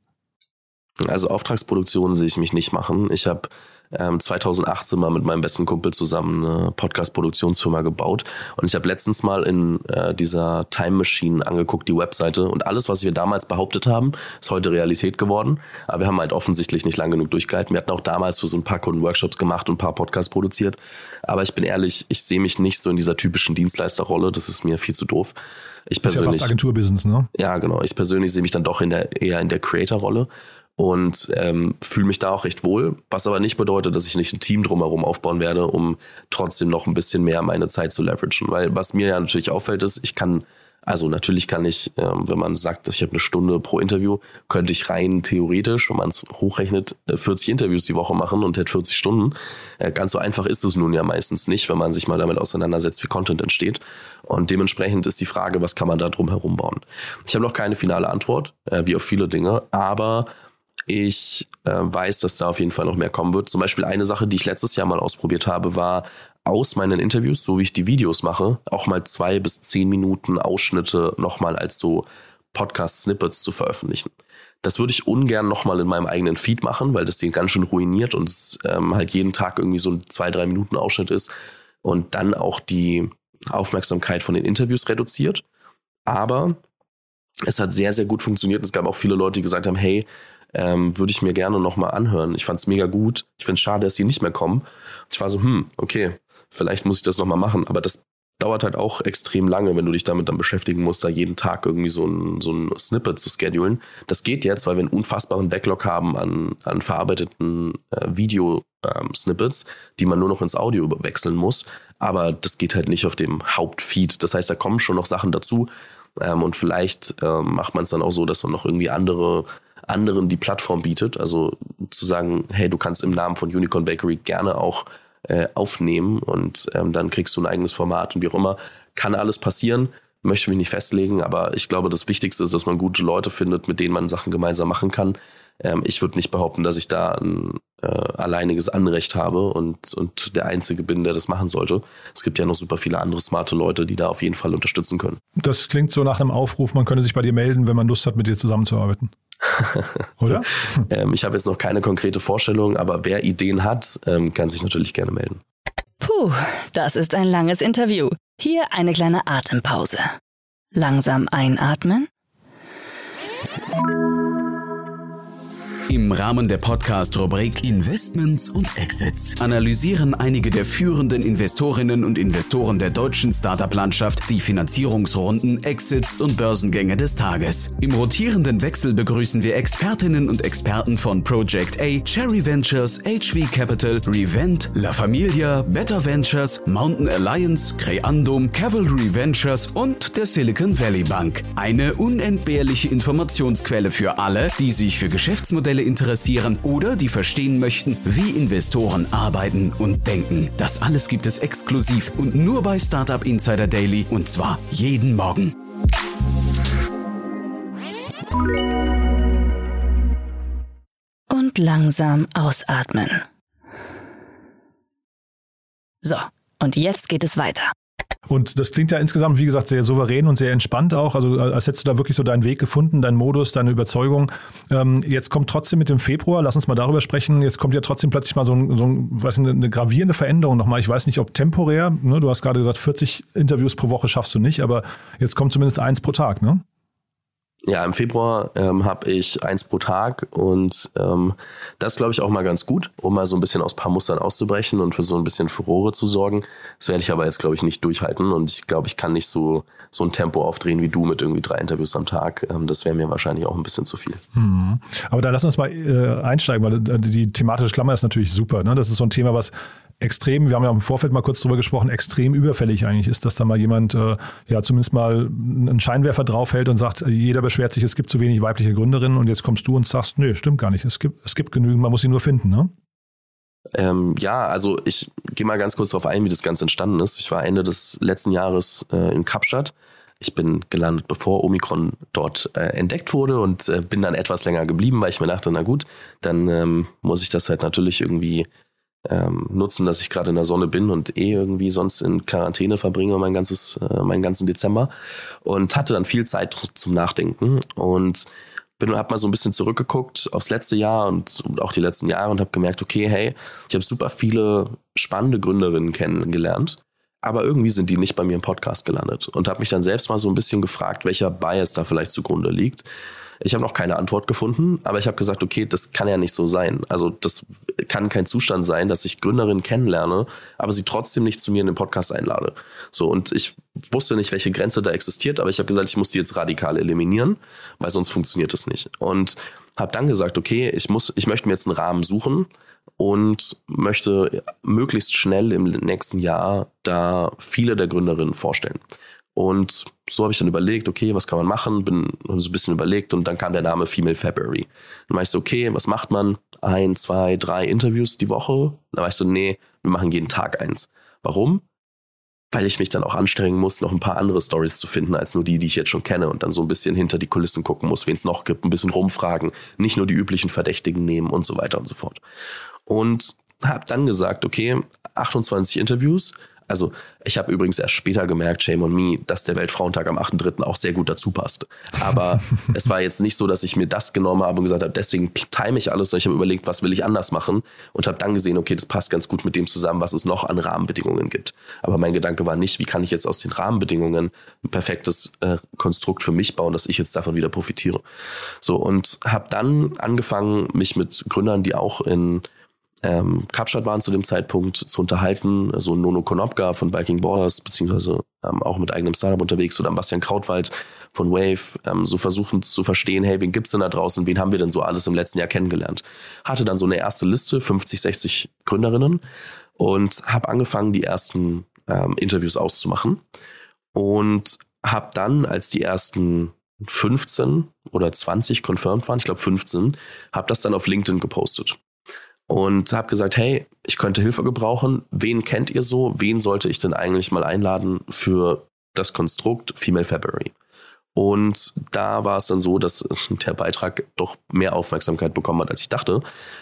Also Auftragsproduktion sehe ich mich nicht machen. Ich habe ähm, 2018 mal mit meinem besten Kumpel zusammen eine Podcast-Produktionsfirma gebaut. Und ich habe letztens mal in äh, dieser Time Machine angeguckt, die Webseite. Und alles, was wir damals behauptet haben, ist heute Realität geworden. Aber wir haben halt offensichtlich nicht lang genug durchgehalten. Wir hatten auch damals für so ein paar Kunden Workshops gemacht und ein paar Podcasts produziert. Aber ich bin ehrlich, ich sehe mich nicht so in dieser typischen Dienstleisterrolle. Das ist mir viel zu doof. Ich persönlich. Ist ja fast Agenturbusiness, ne? Ja, genau. Ich persönlich sehe mich dann doch in der, eher in der Creator-Rolle und ähm, fühle mich da auch recht wohl, was aber nicht bedeutet, dass ich nicht ein Team drumherum aufbauen werde, um trotzdem noch ein bisschen mehr meine Zeit zu leveragen. Weil was mir ja natürlich auffällt, ist, ich kann, also natürlich kann ich, ähm, wenn man sagt, ich habe eine Stunde pro Interview, könnte ich rein theoretisch, wenn man es hochrechnet, 40 äh, Interviews die Woche machen und hätte 40 Stunden. Äh, ganz so einfach ist es nun ja meistens nicht, wenn man sich mal damit auseinandersetzt, wie Content entsteht. Und dementsprechend ist die Frage, was kann man da drum herum bauen? Ich habe noch keine finale Antwort, äh, wie auf viele Dinge, aber ich äh, weiß, dass da auf jeden Fall noch mehr kommen wird. Zum Beispiel eine Sache, die ich letztes Jahr mal ausprobiert habe, war aus meinen Interviews, so wie ich die Videos mache, auch mal zwei bis zehn Minuten Ausschnitte nochmal als so Podcast-Snippets zu veröffentlichen. Das würde ich ungern nochmal in meinem eigenen Feed machen, weil das den ganz schön ruiniert und es ähm, halt jeden Tag irgendwie so ein zwei, drei Minuten Ausschnitt ist und dann auch die Aufmerksamkeit von den Interviews reduziert. Aber es hat sehr, sehr gut funktioniert. Es gab auch viele Leute, die gesagt haben, hey, ähm, würde ich mir gerne nochmal anhören. Ich fand es mega gut. Ich finde es schade, dass sie nicht mehr kommen. Und ich war so, hm, okay, vielleicht muss ich das nochmal machen. Aber das dauert halt auch extrem lange, wenn du dich damit dann beschäftigen musst, da jeden Tag irgendwie so ein, so ein Snippet zu schedulen. Das geht jetzt, weil wir einen unfassbaren Backlog haben an, an verarbeiteten äh, Video-Snippets, ähm, die man nur noch ins Audio überwechseln muss. Aber das geht halt nicht auf dem Hauptfeed. Das heißt, da kommen schon noch Sachen dazu. Ähm, und vielleicht ähm, macht man es dann auch so, dass man noch irgendwie andere anderen die Plattform bietet. Also zu sagen, hey, du kannst im Namen von Unicorn Bakery gerne auch äh, aufnehmen und ähm, dann kriegst du ein eigenes Format und wie auch immer. Kann alles passieren, möchte mich nicht festlegen, aber ich glaube, das Wichtigste ist, dass man gute Leute findet, mit denen man Sachen gemeinsam machen kann. Ähm, ich würde nicht behaupten, dass ich da ein äh, alleiniges Anrecht habe und, und der Einzige bin, der das machen sollte. Es gibt ja noch super viele andere smarte Leute, die da auf jeden Fall unterstützen können. Das klingt so nach einem Aufruf, man könnte sich bei dir melden, wenn man Lust hat, mit dir zusammenzuarbeiten. Oder? ähm, ich habe jetzt noch keine konkrete Vorstellung, aber wer Ideen hat, ähm, kann sich natürlich gerne melden. Puh, das ist ein langes Interview. Hier eine kleine Atempause. Langsam einatmen Im Rahmen der Podcast-Rubrik Investments und Exits analysieren einige der führenden Investorinnen und Investoren der deutschen Startup-Landschaft die Finanzierungsrunden, Exits und Börsengänge des Tages. Im rotierenden Wechsel begrüßen wir Expertinnen und Experten von Project A, Cherry Ventures, HV Capital, Revent, La Familia, Better Ventures, Mountain Alliance, Creandum, Cavalry Ventures und der Silicon Valley Bank. Eine unentbehrliche Informationsquelle für alle, die sich für Geschäftsmodelle Fälle interessieren oder die verstehen möchten, wie Investoren arbeiten und denken. Das alles gibt es exklusiv und nur bei Startup Insider Daily und zwar jeden Morgen. Und langsam ausatmen. So, und jetzt geht es weiter. Und das klingt ja insgesamt, wie gesagt, sehr souverän und sehr entspannt auch. Also äh, als hättest du da wirklich so deinen Weg gefunden, deinen Modus, deine Überzeugung. Ähm, jetzt kommt trotzdem mit dem Februar, lass uns mal darüber sprechen, jetzt kommt ja trotzdem plötzlich mal so, ein, so ein, was, eine, eine gravierende Veränderung nochmal. Ich weiß nicht, ob temporär, ne? du hast gerade gesagt, 40 Interviews pro Woche schaffst du nicht, aber jetzt kommt zumindest eins pro Tag, ne? Ja, im Februar ähm, habe ich eins pro Tag und ähm, das glaube ich auch mal ganz gut, um mal so ein bisschen aus paar Mustern auszubrechen und für so ein bisschen Furore zu sorgen. Das werde ich aber jetzt glaube ich nicht durchhalten und ich glaube, ich kann nicht so so ein Tempo aufdrehen wie du mit irgendwie drei Interviews am Tag. Ähm, das wäre mir wahrscheinlich auch ein bisschen zu viel. Mhm. Aber dann lass uns mal äh, einsteigen, weil äh, die thematische Klammer ist natürlich super. Ne? Das ist so ein Thema, was extrem, wir haben ja im Vorfeld mal kurz drüber gesprochen, extrem überfällig eigentlich ist, dass da mal jemand äh, ja zumindest mal einen Scheinwerfer draufhält und sagt, jeder beschwert sich, es gibt zu wenig weibliche Gründerinnen und jetzt kommst du und sagst, nö, stimmt gar nicht. Es gibt, es gibt genügend, man muss sie nur finden, ne? Ähm, ja, also ich gehe mal ganz kurz darauf ein, wie das Ganze entstanden ist. Ich war Ende des letzten Jahres äh, in Kapstadt. Ich bin gelandet, bevor Omikron dort äh, entdeckt wurde und äh, bin dann etwas länger geblieben, weil ich mir dachte, na gut, dann ähm, muss ich das halt natürlich irgendwie ähm, nutzen, dass ich gerade in der Sonne bin und eh irgendwie sonst in Quarantäne verbringe mein ganzes, äh, meinen ganzen Dezember. Und hatte dann viel Zeit zum Nachdenken und bin hab mal so ein bisschen zurückgeguckt aufs letzte Jahr und auch die letzten Jahre und habe gemerkt, okay, hey, ich habe super viele spannende Gründerinnen kennengelernt, aber irgendwie sind die nicht bei mir im Podcast gelandet und habe mich dann selbst mal so ein bisschen gefragt, welcher Bias da vielleicht zugrunde liegt ich habe noch keine Antwort gefunden, aber ich habe gesagt, okay, das kann ja nicht so sein. Also das kann kein Zustand sein, dass ich Gründerinnen kennenlerne, aber sie trotzdem nicht zu mir in den Podcast einlade. So und ich wusste nicht, welche Grenze da existiert, aber ich habe gesagt, ich muss die jetzt radikal eliminieren, weil sonst funktioniert es nicht. Und habe dann gesagt, okay, ich muss, ich möchte mir jetzt einen Rahmen suchen und möchte möglichst schnell im nächsten Jahr da viele der Gründerinnen vorstellen. Und so habe ich dann überlegt, okay, was kann man machen? Bin so ein bisschen überlegt und dann kam der Name Female February. Dann war ich so, okay, was macht man? Ein, zwei, drei Interviews die Woche? Dann war ich so, nee, wir machen jeden Tag eins. Warum? Weil ich mich dann auch anstrengen muss, noch ein paar andere Stories zu finden, als nur die, die ich jetzt schon kenne und dann so ein bisschen hinter die Kulissen gucken muss, wen es noch gibt, ein bisschen rumfragen, nicht nur die üblichen Verdächtigen nehmen und so weiter und so fort. Und habe dann gesagt, okay, 28 Interviews, also ich habe übrigens erst später gemerkt, shame on me, dass der Weltfrauentag am 8.3. auch sehr gut dazu passt. Aber es war jetzt nicht so, dass ich mir das genommen habe und gesagt habe, deswegen time ich alles, sondern ich habe überlegt, was will ich anders machen und habe dann gesehen, okay, das passt ganz gut mit dem zusammen, was es noch an Rahmenbedingungen gibt. Aber mein Gedanke war nicht, wie kann ich jetzt aus den Rahmenbedingungen ein perfektes äh, Konstrukt für mich bauen, dass ich jetzt davon wieder profitiere. So und habe dann angefangen, mich mit Gründern, die auch in ähm, Kapstadt waren zu dem Zeitpunkt zu unterhalten, so Nono Konopka von Biking Borders, beziehungsweise ähm, auch mit eigenem Startup unterwegs oder Bastian Krautwald von Wave, ähm, so versuchen zu verstehen, hey, wen gibt's denn da draußen, wen haben wir denn so alles im letzten Jahr kennengelernt? Hatte dann so eine erste Liste, 50, 60 Gründerinnen und habe angefangen, die ersten ähm, Interviews auszumachen. Und habe dann, als die ersten 15 oder 20 confirmed waren, ich glaube 15, habe das dann auf LinkedIn gepostet und habe gesagt, hey, ich könnte Hilfe gebrauchen. Wen kennt ihr so? Wen sollte ich denn eigentlich mal einladen für das Konstrukt Female February? Und da war es dann so, dass der Beitrag doch mehr Aufmerksamkeit bekommen hat, als ich dachte.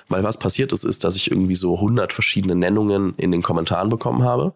Weil was passiert ist, ist, dass ich irgendwie so 100 verschiedene Nennungen in den Kommentaren bekommen habe.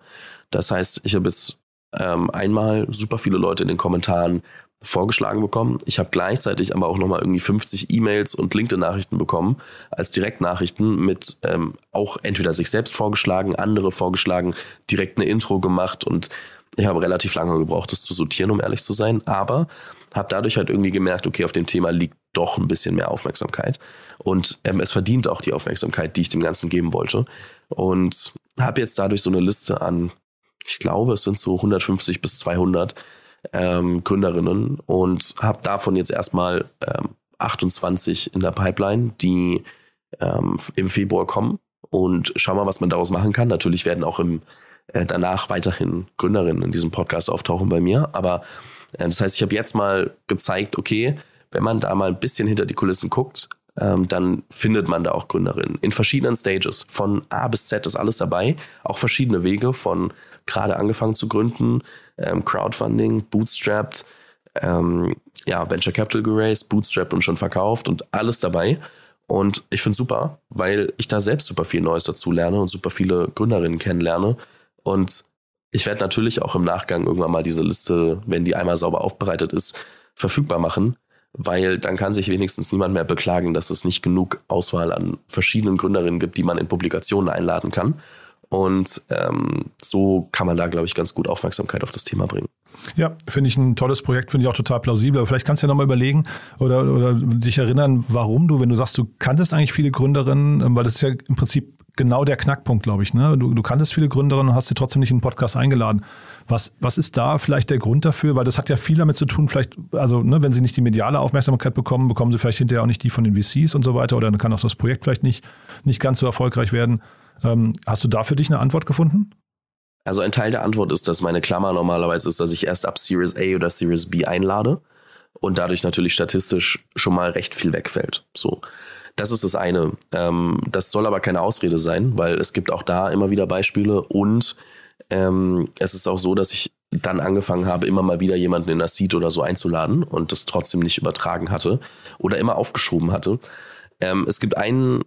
Das heißt, ich habe jetzt ähm, einmal super viele Leute in den Kommentaren vorgeschlagen bekommen. Ich habe gleichzeitig aber auch nochmal irgendwie 50 E-Mails und LinkedIn-Nachrichten bekommen als Direktnachrichten mit ähm, auch entweder sich selbst vorgeschlagen, andere vorgeschlagen, direkt eine Intro gemacht und ich habe relativ lange gebraucht, das zu sortieren, um ehrlich zu sein, aber habe dadurch halt irgendwie gemerkt, okay, auf dem Thema liegt doch ein bisschen mehr Aufmerksamkeit und ähm, es verdient auch die Aufmerksamkeit, die ich dem Ganzen geben wollte und habe jetzt dadurch so eine Liste an, ich glaube, es sind so 150 bis 200 ähm, Gründerinnen und habe davon jetzt erstmal ähm, 28 in der Pipeline, die ähm, im Februar kommen und schau mal, was man daraus machen kann. Natürlich werden auch im äh, danach weiterhin Gründerinnen in diesem Podcast auftauchen bei mir, aber äh, das heißt, ich habe jetzt mal gezeigt, okay, wenn man da mal ein bisschen hinter die Kulissen guckt, ähm, dann findet man da auch Gründerinnen in verschiedenen Stages. Von A bis Z ist alles dabei, auch verschiedene Wege von gerade angefangen zu gründen, ähm, Crowdfunding, Bootstrapped, ähm, ja, Venture Capital geraced, Bootstrapped und schon verkauft und alles dabei. Und ich finde super, weil ich da selbst super viel Neues dazu lerne und super viele Gründerinnen kennenlerne. Und ich werde natürlich auch im Nachgang irgendwann mal diese Liste, wenn die einmal sauber aufbereitet ist, verfügbar machen, weil dann kann sich wenigstens niemand mehr beklagen, dass es nicht genug Auswahl an verschiedenen Gründerinnen gibt, die man in Publikationen einladen kann. Und ähm, so kann man da, glaube ich, ganz gut Aufmerksamkeit auf das Thema bringen. Ja, finde ich ein tolles Projekt, finde ich auch total plausibel. Aber vielleicht kannst du ja nochmal überlegen oder, oder dich erinnern, warum du, wenn du sagst, du kanntest eigentlich viele Gründerinnen, ähm, weil das ist ja im Prinzip genau der Knackpunkt, glaube ich. Ne? Du, du kanntest viele Gründerinnen und hast sie trotzdem nicht in den Podcast eingeladen. Was, was ist da vielleicht der Grund dafür? Weil das hat ja viel damit zu tun, vielleicht, also ne, wenn sie nicht die mediale Aufmerksamkeit bekommen, bekommen sie vielleicht hinterher auch nicht die von den VCs und so weiter oder dann kann auch das Projekt vielleicht nicht, nicht ganz so erfolgreich werden. Ähm, hast du da für dich eine Antwort gefunden? Also ein Teil der Antwort ist, dass meine Klammer normalerweise ist, dass ich erst ab Series A oder Series B einlade und dadurch natürlich statistisch schon mal recht viel wegfällt. So. Das ist das eine. Ähm, das soll aber keine Ausrede sein, weil es gibt auch da immer wieder Beispiele und ähm, es ist auch so, dass ich dann angefangen habe, immer mal wieder jemanden in das Seed oder so einzuladen und das trotzdem nicht übertragen hatte oder immer aufgeschoben hatte. Ähm, es gibt einen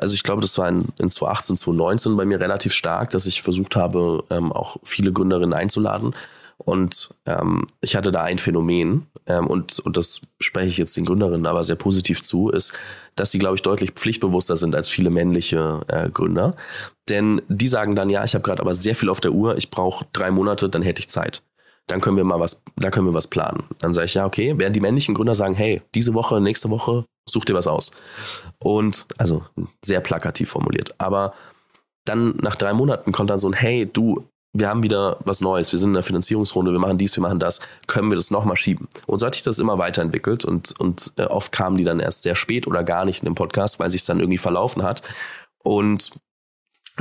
also ich glaube, das war in, in 2018, 2019 bei mir relativ stark, dass ich versucht habe, ähm, auch viele Gründerinnen einzuladen. Und ähm, ich hatte da ein Phänomen, ähm, und, und das spreche ich jetzt den Gründerinnen aber sehr positiv zu, ist, dass sie, glaube ich, deutlich pflichtbewusster sind als viele männliche äh, Gründer. Denn die sagen dann, ja, ich habe gerade aber sehr viel auf der Uhr, ich brauche drei Monate, dann hätte ich Zeit dann können wir mal was, da können wir was planen. Dann sage ich, ja, okay, während die männlichen Gründer sagen, hey, diese Woche, nächste Woche, such dir was aus. Und, also sehr plakativ formuliert. Aber dann nach drei Monaten kommt dann so ein, hey, du, wir haben wieder was Neues, wir sind in der Finanzierungsrunde, wir machen dies, wir machen das, können wir das nochmal schieben? Und so hat sich das immer weiterentwickelt und, und äh, oft kamen die dann erst sehr spät oder gar nicht in dem Podcast, weil sich dann irgendwie verlaufen hat. Und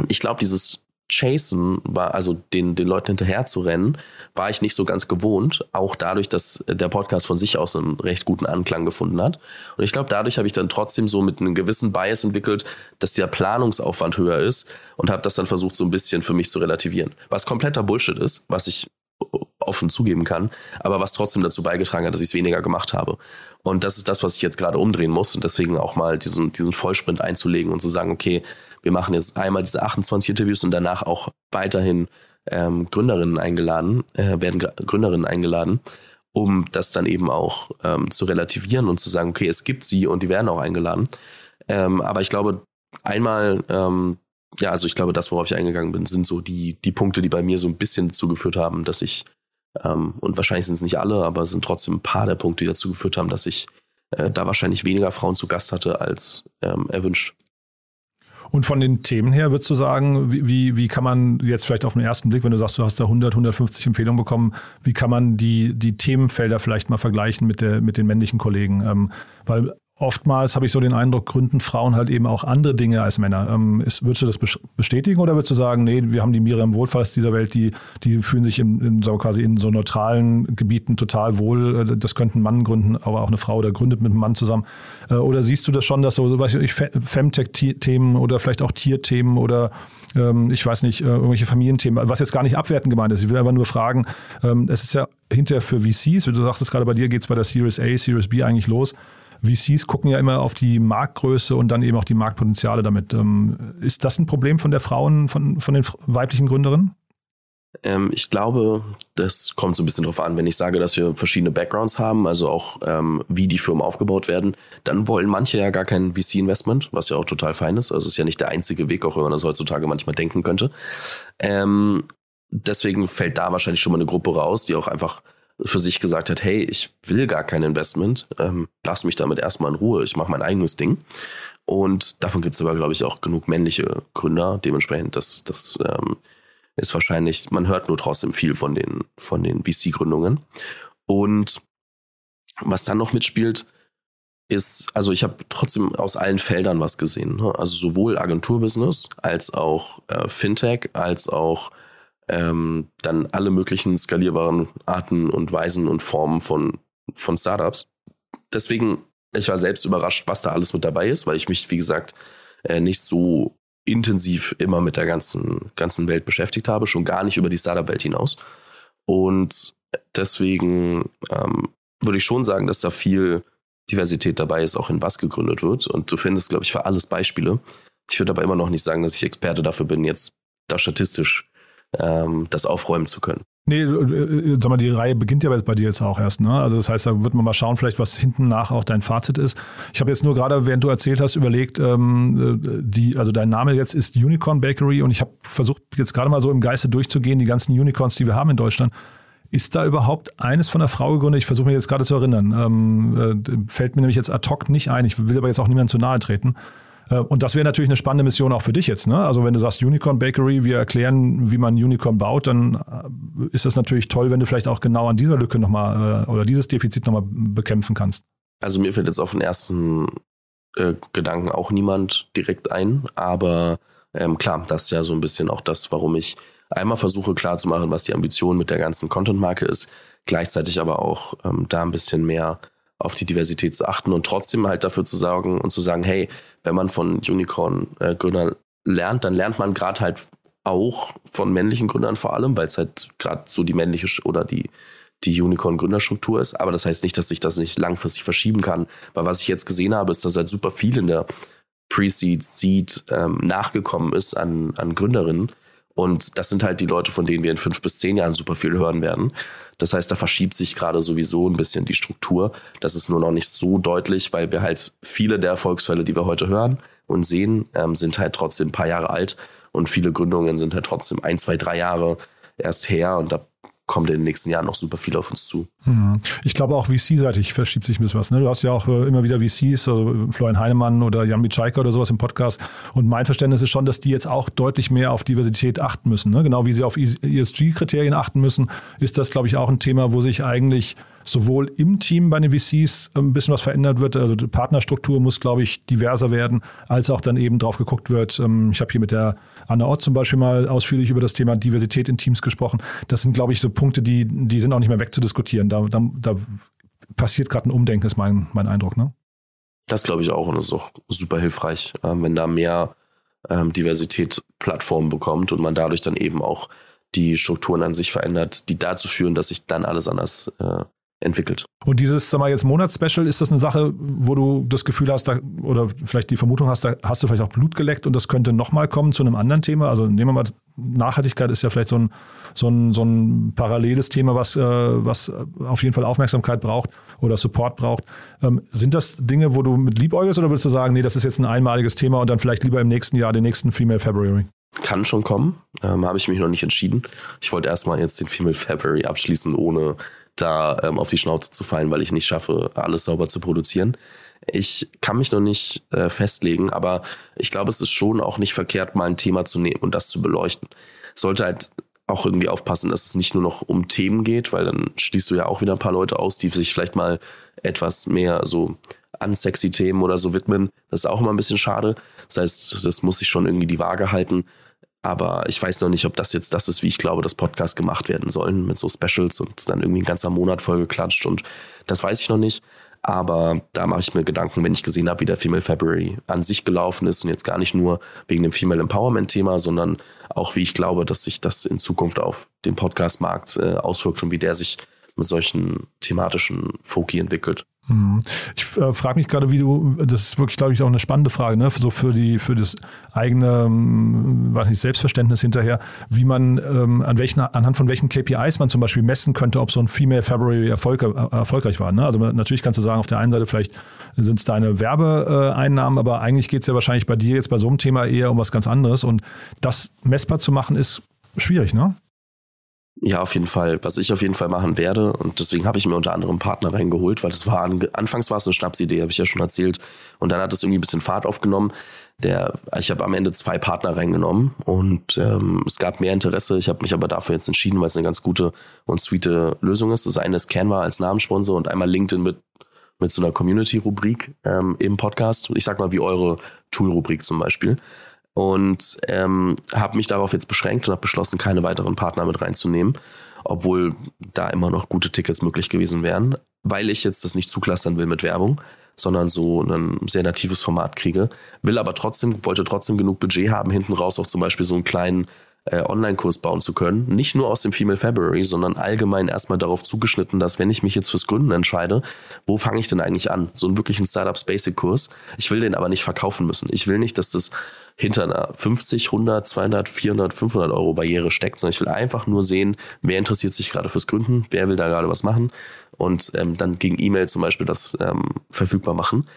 ich glaube, dieses Chasen war, also den, den Leuten hinterher zu rennen, war ich nicht so ganz gewohnt. Auch dadurch, dass der Podcast von sich aus einen recht guten Anklang gefunden hat. Und ich glaube, dadurch habe ich dann trotzdem so mit einem gewissen Bias entwickelt, dass der Planungsaufwand höher ist und habe das dann versucht, so ein bisschen für mich zu relativieren. Was kompletter Bullshit ist, was ich offen zugeben kann, aber was trotzdem dazu beigetragen hat, dass ich es weniger gemacht habe. Und das ist das, was ich jetzt gerade umdrehen muss und deswegen auch mal diesen, diesen Vollsprint einzulegen und zu sagen, okay, wir machen jetzt einmal diese 28 Interviews und danach auch weiterhin ähm, Gründerinnen eingeladen, äh, werden Gründerinnen eingeladen, um das dann eben auch ähm, zu relativieren und zu sagen, okay, es gibt sie und die werden auch eingeladen. Ähm, aber ich glaube, einmal, ähm, ja, also ich glaube, das, worauf ich eingegangen bin, sind so die, die Punkte, die bei mir so ein bisschen zugeführt haben, dass ich, ähm, und wahrscheinlich sind es nicht alle, aber es sind trotzdem ein paar der Punkte, die dazu geführt haben, dass ich äh, da wahrscheinlich weniger Frauen zu Gast hatte als ähm, erwünscht. Und von den Themen her würdest du sagen, wie, wie kann man jetzt vielleicht auf den ersten Blick, wenn du sagst, du hast da 100, 150 Empfehlungen bekommen, wie kann man die, die Themenfelder vielleicht mal vergleichen mit, der, mit den männlichen Kollegen? Ähm, weil oftmals habe ich so den Eindruck, gründen Frauen halt eben auch andere Dinge als Männer. Ähm, ist, würdest du das bestätigen oder würdest du sagen, nee, wir haben die Miriam Wohlfass dieser Welt, die, die fühlen sich in, in, so quasi in so neutralen Gebieten total wohl. Äh, das könnte ein Mann gründen, aber auch eine Frau oder gründet mit einem Mann zusammen. Äh, oder siehst du das schon, dass so, weiß ich, Femtech-Themen oder vielleicht auch Tierthemen oder ähm, ich weiß nicht, äh, irgendwelche Familienthemen, was jetzt gar nicht abwertend gemeint ist. Ich will aber nur fragen, ähm, es ist ja hinterher für VCs, wie du sagtest gerade bei dir geht es bei der Series A, Series B eigentlich los. VCs gucken ja immer auf die Marktgröße und dann eben auch die Marktpotenziale damit. Ähm, ist das ein Problem von der Frauen, von, von den weiblichen Gründerinnen? Ähm, ich glaube, das kommt so ein bisschen drauf an. Wenn ich sage, dass wir verschiedene Backgrounds haben, also auch ähm, wie die Firmen aufgebaut werden, dann wollen manche ja gar kein VC-Investment, was ja auch total fein ist. Also ist ja nicht der einzige Weg, auch wenn man das heutzutage manchmal denken könnte. Ähm, deswegen fällt da wahrscheinlich schon mal eine Gruppe raus, die auch einfach für sich gesagt hat, hey, ich will gar kein Investment, ähm, lass mich damit erstmal in Ruhe, ich mache mein eigenes Ding. Und davon gibt es aber, glaube ich, auch genug männliche Gründer. Dementsprechend, das, das ähm, ist wahrscheinlich, man hört nur trotzdem viel von den, von den VC-Gründungen. Und was dann noch mitspielt, ist, also ich habe trotzdem aus allen Feldern was gesehen. Ne? Also sowohl Agenturbusiness als auch äh, Fintech, als auch ähm, dann alle möglichen skalierbaren Arten und Weisen und Formen von, von Startups. Deswegen, ich war selbst überrascht, was da alles mit dabei ist, weil ich mich, wie gesagt, äh, nicht so intensiv immer mit der ganzen, ganzen Welt beschäftigt habe, schon gar nicht über die Startup-Welt hinaus. Und deswegen ähm, würde ich schon sagen, dass da viel Diversität dabei ist, auch in was gegründet wird. Und du findest, glaube ich, für alles Beispiele. Ich würde aber immer noch nicht sagen, dass ich Experte dafür bin, jetzt da statistisch ähm, das aufräumen zu können. Nee, äh, äh, sag mal, die Reihe beginnt ja bei dir jetzt auch erst, ne? Also das heißt, da wird man mal schauen, vielleicht was hinten nach auch dein Fazit ist. Ich habe jetzt nur gerade, während du erzählt hast, überlegt, ähm, äh, die, also dein Name jetzt ist Unicorn Bakery und ich habe versucht, jetzt gerade mal so im Geiste durchzugehen, die ganzen Unicorns, die wir haben in Deutschland. Ist da überhaupt eines von der Frau gegründet? Ich versuche mir jetzt gerade zu erinnern. Ähm, äh, fällt mir nämlich jetzt ad hoc nicht ein. Ich will aber jetzt auch niemandem zu nahe treten. Äh, und das wäre natürlich eine spannende Mission auch für dich jetzt. Ne? Also wenn du sagst Unicorn Bakery, wir erklären, wie man Unicorn baut, dann äh, ist das natürlich toll, wenn du vielleicht auch genau an dieser Lücke nochmal äh, oder dieses Defizit nochmal bekämpfen kannst. Also mir fällt jetzt auf den ersten äh, Gedanken auch niemand direkt ein, aber ähm, klar, das ist ja so ein bisschen auch das, warum ich einmal versuche klarzumachen, was die Ambition mit der ganzen Content-Marke ist, gleichzeitig aber auch ähm, da ein bisschen mehr auf die Diversität zu achten und trotzdem halt dafür zu sorgen und zu sagen, hey, wenn man von Unicorn-Gründern äh, lernt, dann lernt man gerade halt auch von männlichen Gründern vor allem, weil es halt gerade so die männliche oder die, die Unicorn-Gründerstruktur ist. Aber das heißt nicht, dass sich das nicht langfristig verschieben kann. Weil was ich jetzt gesehen habe, ist, dass halt super viel in der Pre-Seed, Seed ähm, nachgekommen ist an, an Gründerinnen. Und das sind halt die Leute, von denen wir in fünf bis zehn Jahren super viel hören werden. Das heißt, da verschiebt sich gerade sowieso ein bisschen die Struktur. Das ist nur noch nicht so deutlich, weil wir halt viele der Erfolgsfälle, die wir heute hören und sehen, ähm, sind halt trotzdem ein paar Jahre alt und viele Gründungen sind halt trotzdem ein, zwei, drei Jahre erst her und da kommt in den nächsten Jahren noch super viel auf uns zu. Mhm. Ich glaube auch VC-seitig verschiebt sich ein bisschen was. Ne? Du hast ja auch äh, immer wieder VCs, also Florian Heinemann oder Jan Mitschaiker oder sowas im Podcast. Und mein Verständnis ist schon, dass die jetzt auch deutlich mehr auf Diversität achten müssen. Ne? Genau wie sie auf ESG-Kriterien achten müssen, ist das, glaube ich, auch ein Thema, wo sich eigentlich sowohl im Team bei den VCs ein bisschen was verändert wird. Also die Partnerstruktur muss, glaube ich, diverser werden, als auch dann eben drauf geguckt wird. Ähm, ich habe hier mit der Anna Ott zum Beispiel mal ausführlich über das Thema Diversität in Teams gesprochen. Das sind, glaube ich, so Punkte, die, die sind auch nicht mehr wegzudiskutieren. Da, da, da passiert gerade ein Umdenken, ist mein, mein Eindruck. Ne? Das glaube ich auch und ist auch super hilfreich, ähm, wenn da mehr ähm, Diversität Plattformen bekommt und man dadurch dann eben auch die Strukturen an sich verändert, die dazu führen, dass sich dann alles anders äh, entwickelt. Und dieses, sag mal, jetzt Monatsspecial, ist das eine Sache, wo du das Gefühl hast, da, oder vielleicht die Vermutung hast, da hast du vielleicht auch Blut geleckt und das könnte nochmal kommen zu einem anderen Thema? Also nehmen wir mal Nachhaltigkeit ist ja vielleicht so ein, so ein, so ein paralleles Thema, was, äh, was auf jeden Fall Aufmerksamkeit braucht oder Support braucht. Ähm, sind das Dinge, wo du mit liebäugelst oder würdest du sagen, nee, das ist jetzt ein einmaliges Thema und dann vielleicht lieber im nächsten Jahr den nächsten Female February? Kann schon kommen, ähm, habe ich mich noch nicht entschieden. Ich wollte erstmal jetzt den Female February abschließen, ohne da ähm, auf die Schnauze zu fallen, weil ich nicht schaffe, alles sauber zu produzieren. Ich kann mich noch nicht äh, festlegen, aber ich glaube, es ist schon auch nicht verkehrt, mal ein Thema zu nehmen und das zu beleuchten. Sollte halt auch irgendwie aufpassen, dass es nicht nur noch um Themen geht, weil dann schließt du ja auch wieder ein paar Leute aus, die sich vielleicht mal etwas mehr so unsexy Themen oder so widmen. Das ist auch immer ein bisschen schade. Das heißt, das muss sich schon irgendwie die Waage halten. Aber ich weiß noch nicht, ob das jetzt das ist, wie ich glaube, dass Podcasts gemacht werden sollen, mit so Specials und dann irgendwie ein ganzer Monat vollgeklatscht. Und das weiß ich noch nicht. Aber da mache ich mir Gedanken, wenn ich gesehen habe, wie der Female February an sich gelaufen ist und jetzt gar nicht nur wegen dem Female Empowerment Thema, sondern auch wie ich glaube, dass sich das in Zukunft auf den Podcast-Markt äh, auswirkt und wie der sich mit solchen thematischen Foki entwickelt. Mhm. Ich äh, frage mich gerade, wie du, das ist wirklich, glaube ich, auch eine spannende Frage, ne? so für die, für das eigene, ähm, weiß nicht, Selbstverständnis hinterher, wie man, ähm, an welchen, anhand von welchen KPIs man zum Beispiel messen könnte, ob so ein Female February Erfolg, äh, erfolgreich war. Ne? Also natürlich kannst du sagen, auf der einen Seite vielleicht sind es deine Werbeeinnahmen, aber eigentlich geht es ja wahrscheinlich bei dir jetzt bei so einem Thema eher um was ganz anderes und das messbar zu machen ist schwierig, ne? Ja, auf jeden Fall. Was ich auf jeden Fall machen werde, und deswegen habe ich mir unter anderem Partner reingeholt, weil das war anfangs war es eine Schnapsidee, habe ich ja schon erzählt. Und dann hat es irgendwie ein bisschen Fahrt aufgenommen. Der, ich habe am Ende zwei Partner reingenommen und ähm, es gab mehr Interesse. Ich habe mich aber dafür jetzt entschieden, weil es eine ganz gute und sweete Lösung ist. Das eine ist Canva als Namenssponsor und einmal LinkedIn mit mit so einer Community-Rubrik ähm, im Podcast. Ich sag mal wie eure Tool-Rubrik zum Beispiel und ähm, habe mich darauf jetzt beschränkt und habe beschlossen, keine weiteren Partner mit reinzunehmen, obwohl da immer noch gute Tickets möglich gewesen wären, weil ich jetzt das nicht zuklastern will mit Werbung, sondern so ein sehr natives Format kriege, will aber trotzdem, wollte trotzdem genug Budget haben, hinten raus auch zum Beispiel so einen kleinen äh, Online-Kurs bauen zu können. Nicht nur aus dem Female February, sondern allgemein erstmal darauf zugeschnitten, dass wenn ich mich jetzt fürs Gründen entscheide, wo fange ich denn eigentlich an? So einen wirklichen Startups Basic Kurs. Ich will den aber nicht verkaufen müssen. Ich will nicht, dass das hinter einer 50, 100, 200, 400, 500 Euro Barriere steckt, sondern ich will einfach nur sehen, wer interessiert sich gerade fürs Gründen, wer will da gerade was machen und ähm, dann gegen E-Mail zum Beispiel das ähm, verfügbar machen.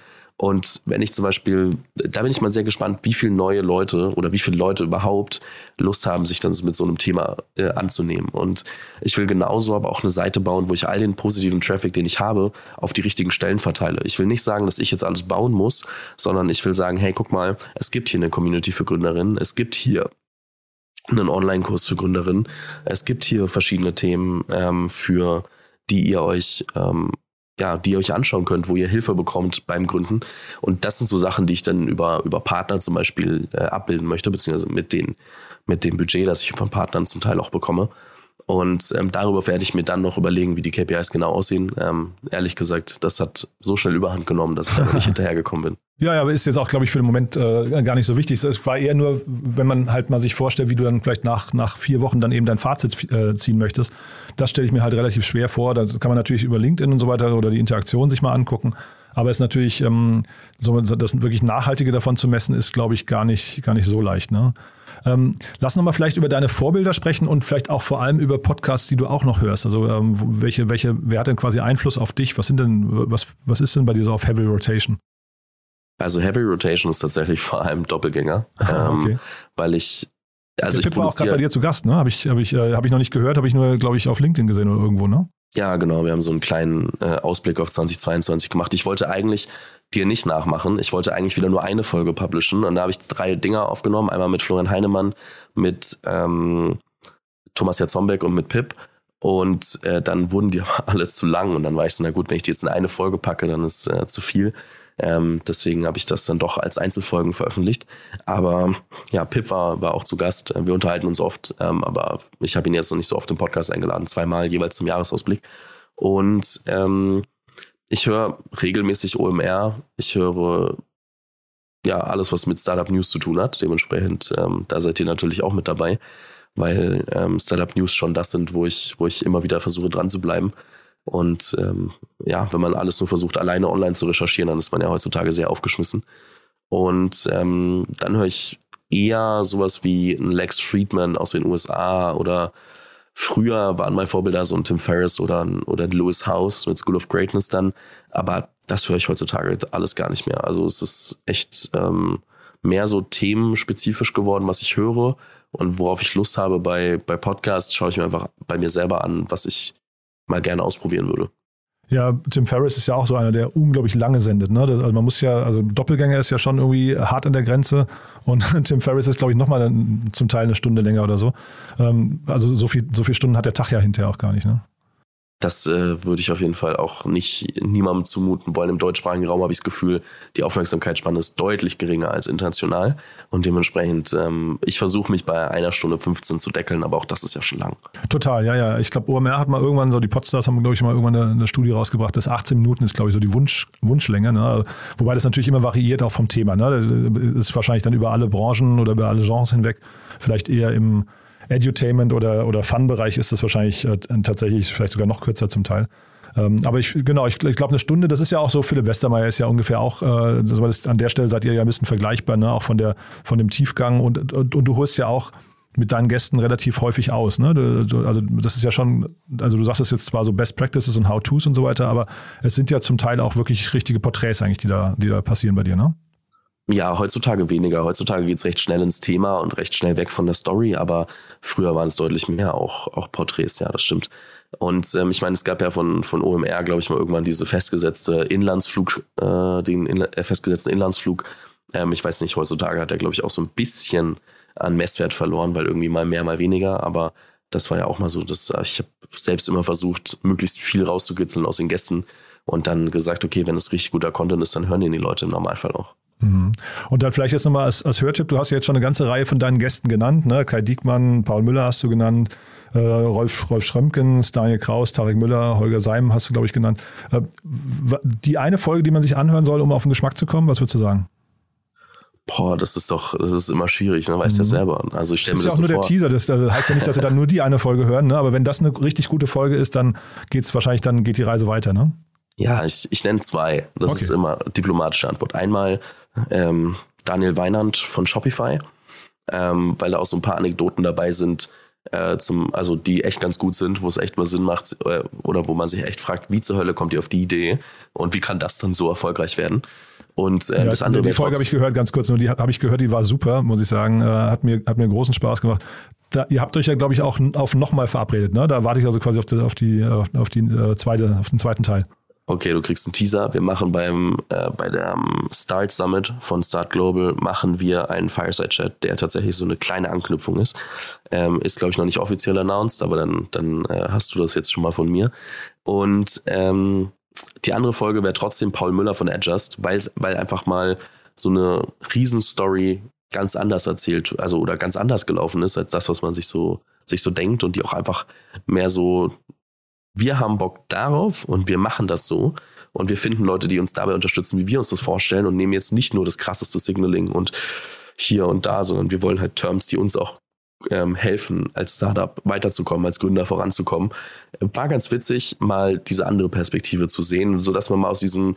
Und wenn ich zum Beispiel, da bin ich mal sehr gespannt, wie viele neue Leute oder wie viele Leute überhaupt Lust haben, sich dann mit so einem Thema äh, anzunehmen. Und ich will genauso aber auch eine Seite bauen, wo ich all den positiven Traffic, den ich habe, auf die richtigen Stellen verteile. Ich will nicht sagen, dass ich jetzt alles bauen muss, sondern ich will sagen, hey, guck mal, es gibt hier eine Community für Gründerinnen, es gibt hier einen Online-Kurs für Gründerinnen, es gibt hier verschiedene Themen ähm, für die ihr euch ähm, ja, die ihr euch anschauen könnt, wo ihr Hilfe bekommt beim Gründen. Und das sind so Sachen, die ich dann über, über Partner zum Beispiel äh, abbilden möchte, beziehungsweise mit, den, mit dem Budget, das ich von Partnern zum Teil auch bekomme. Und ähm, darüber werde ich mir dann noch überlegen, wie die KPIs genau aussehen. Ähm, ehrlich gesagt, das hat so schnell Überhand genommen, dass ich da nicht hinterhergekommen bin. Ja, ja, aber ist jetzt auch, glaube ich, für den Moment äh, gar nicht so wichtig. Es war eher nur, wenn man halt mal sich vorstellt, wie du dann vielleicht nach, nach vier Wochen dann eben dein Fazit äh, ziehen möchtest. Das stelle ich mir halt relativ schwer vor. Da kann man natürlich über LinkedIn und so weiter oder die Interaktion sich mal angucken. Aber es ist natürlich, ähm, so, das wirklich Nachhaltige davon zu messen, ist, glaube ich, gar nicht, gar nicht so leicht. Ne? Ähm, lass noch mal vielleicht über deine Vorbilder sprechen und vielleicht auch vor allem über Podcasts, die du auch noch hörst. Also ähm, welche, welche, wer hat denn quasi Einfluss auf dich? Was sind denn, was, was ist denn bei dir so auf Heavy Rotation? Also Heavy Rotation ist tatsächlich vor allem Doppelgänger, ähm, okay. weil ich also Der ich Tipp war auch gerade bei dir zu Gast, ne? Habe ich, hab ich, äh, hab ich noch nicht gehört, habe ich nur, glaube ich, auf LinkedIn gesehen oder irgendwo, ne? Ja, genau. Wir haben so einen kleinen äh, Ausblick auf 2022 gemacht. Ich wollte eigentlich dir nicht nachmachen. Ich wollte eigentlich wieder nur eine Folge publishen und da habe ich drei Dinger aufgenommen. Einmal mit Florian Heinemann, mit ähm, Thomas Jatzombeck und mit Pip. Und äh, dann wurden die alle zu lang und dann war ich so, na gut, wenn ich die jetzt in eine Folge packe, dann ist äh, zu viel. Ähm, deswegen habe ich das dann doch als Einzelfolgen veröffentlicht. Aber ja, Pip war, war auch zu Gast. Wir unterhalten uns oft, ähm, aber ich habe ihn jetzt noch nicht so oft im Podcast eingeladen, zweimal jeweils zum Jahresausblick. Und ähm, ich höre regelmäßig OMR. Ich höre ja alles, was mit Startup News zu tun hat. Dementsprechend, ähm, da seid ihr natürlich auch mit dabei, weil ähm, Startup News schon das sind, wo ich, wo ich immer wieder versuche dran zu bleiben. Und ähm, ja, wenn man alles nur versucht, alleine online zu recherchieren, dann ist man ja heutzutage sehr aufgeschmissen. Und ähm, dann höre ich eher sowas wie ein Lex Friedman aus den USA oder früher waren mein Vorbilder so ein Tim Ferriss oder ein, oder ein Lewis House mit School of Greatness dann. Aber das höre ich heutzutage alles gar nicht mehr. Also es ist echt ähm, mehr so themenspezifisch geworden, was ich höre und worauf ich Lust habe bei, bei Podcasts, schaue ich mir einfach bei mir selber an, was ich mal gerne ausprobieren würde. Ja, Tim Ferriss ist ja auch so einer, der unglaublich lange sendet. Ne? Das, also man muss ja, also Doppelgänger ist ja schon irgendwie hart an der Grenze und Tim Ferriss ist, glaube ich, nochmal zum Teil eine Stunde länger oder so. Ähm, also so viel, so viele Stunden hat der Tag ja hinterher auch gar nicht. Ne? Das äh, würde ich auf jeden Fall auch nicht niemandem zumuten wollen. Im deutschsprachigen Raum habe ich das Gefühl, die Aufmerksamkeitsspanne ist deutlich geringer als international. Und dementsprechend, ähm, ich versuche mich bei einer Stunde 15 zu deckeln, aber auch das ist ja schon lang. Total, ja, ja. Ich glaube, OMR hat mal irgendwann so, die Podstars haben, glaube ich, mal irgendwann eine, eine, Studie rausgebracht, dass 18 Minuten ist, glaube ich, so die Wunsch, Wunschlänge. Ne? Wobei das natürlich immer variiert, auch vom Thema. Ne? Das ist wahrscheinlich dann über alle Branchen oder über alle Genres hinweg vielleicht eher im Edutainment oder, oder Fun-Bereich ist das wahrscheinlich äh, tatsächlich vielleicht sogar noch kürzer zum Teil. Ähm, aber ich, genau, ich, ich glaube, eine Stunde, das ist ja auch so, Philipp Westermeier ist ja ungefähr auch, äh, das, an der Stelle seid ihr ja ein bisschen vergleichbar, ne? auch von, der, von dem Tiefgang und, und, und du holst ja auch mit deinen Gästen relativ häufig aus. Ne? Du, du, also das ist ja schon, also du sagst es jetzt zwar so Best Practices und How-Tos und so weiter, aber es sind ja zum Teil auch wirklich richtige Porträts eigentlich, die da, die da passieren bei dir, ne? Ja, heutzutage weniger. Heutzutage geht's recht schnell ins Thema und recht schnell weg von der Story, aber früher waren es deutlich mehr auch, auch Porträts, ja, das stimmt. Und ähm, ich meine, es gab ja von, von OMR, glaube ich, mal irgendwann diese festgesetzte Inlandsflug, äh, den in, äh, festgesetzten Inlandsflug. Ähm, ich weiß nicht, heutzutage hat er, glaube ich, auch so ein bisschen an Messwert verloren, weil irgendwie mal mehr, mal weniger, aber das war ja auch mal so, dass äh, ich habe selbst immer versucht, möglichst viel rauszukitzeln aus den Gästen und dann gesagt, okay, wenn es richtig guter Content ist, dann hören den die Leute im Normalfall auch. Mhm. Und dann vielleicht jetzt nochmal als, als Hörtipp, du hast ja jetzt schon eine ganze Reihe von deinen Gästen genannt, ne? Kai Diekmann, Paul Müller hast du genannt, äh, Rolf, Rolf Schrömkens, Daniel Kraus, Tarek Müller, Holger Seim hast du, glaube ich, genannt. Äh, die eine Folge, die man sich anhören soll, um auf den Geschmack zu kommen, was würdest du sagen? Boah, das ist doch, das ist immer schwierig, ne? weißt mhm. ja selber. Also ich stelle mir das, ist ja auch nur vor. der Teaser, das, das heißt ja nicht, dass sie dann nur die eine Folge hören, ne? aber wenn das eine richtig gute Folge ist, dann geht es wahrscheinlich, dann geht die Reise weiter, ne? Ja, ich, ich nenne zwei. Das Okay. ist immer diplomatische Antwort. Einmal ähm, Daniel Weinand von Shopify, ähm, weil da auch so ein paar Anekdoten dabei sind, äh, zum, also die echt ganz gut sind, wo es echt mal Sinn macht äh, oder wo man sich echt fragt, wie zur Hölle kommt ihr auf die Idee und wie kann das dann so erfolgreich werden? Und äh, Ja, das andere die Folge habe ich gehört, ganz kurz nur, die habe ich gehört, die war super, muss ich sagen. Äh, hat, mir, hat mir großen Spaß gemacht. Da, ihr habt euch ja, glaube ich, auch auf nochmal verabredet, ne? Da warte ich also quasi auf die, auf die, auf die äh, zweite, auf den zweiten Teil. Okay, du kriegst einen Teaser. Wir machen beim äh, bei der ähm, Start Summit von Start Global machen wir einen Fireside Chat, der tatsächlich so eine kleine Anknüpfung ist. Ähm, ist glaube ich noch nicht offiziell announced, aber dann dann äh, hast du das jetzt schon mal von mir. Und ähm, die andere Folge wäre trotzdem Paul Müller von Adjust, weil weil einfach mal so eine Riesenstory ganz anders erzählt, also oder ganz anders gelaufen ist als das, was man sich so sich so denkt und die auch einfach mehr so wir haben Bock darauf und wir machen das so. Und wir finden Leute, die uns dabei unterstützen, wie wir uns das vorstellen und nehmen jetzt nicht nur das krasseste Signaling und hier und da, sondern wir wollen halt Terms, die uns auch ähm, helfen, als Startup weiterzukommen, als Gründer voranzukommen. War ganz witzig, mal diese andere Perspektive zu sehen, so dass man mal aus diesem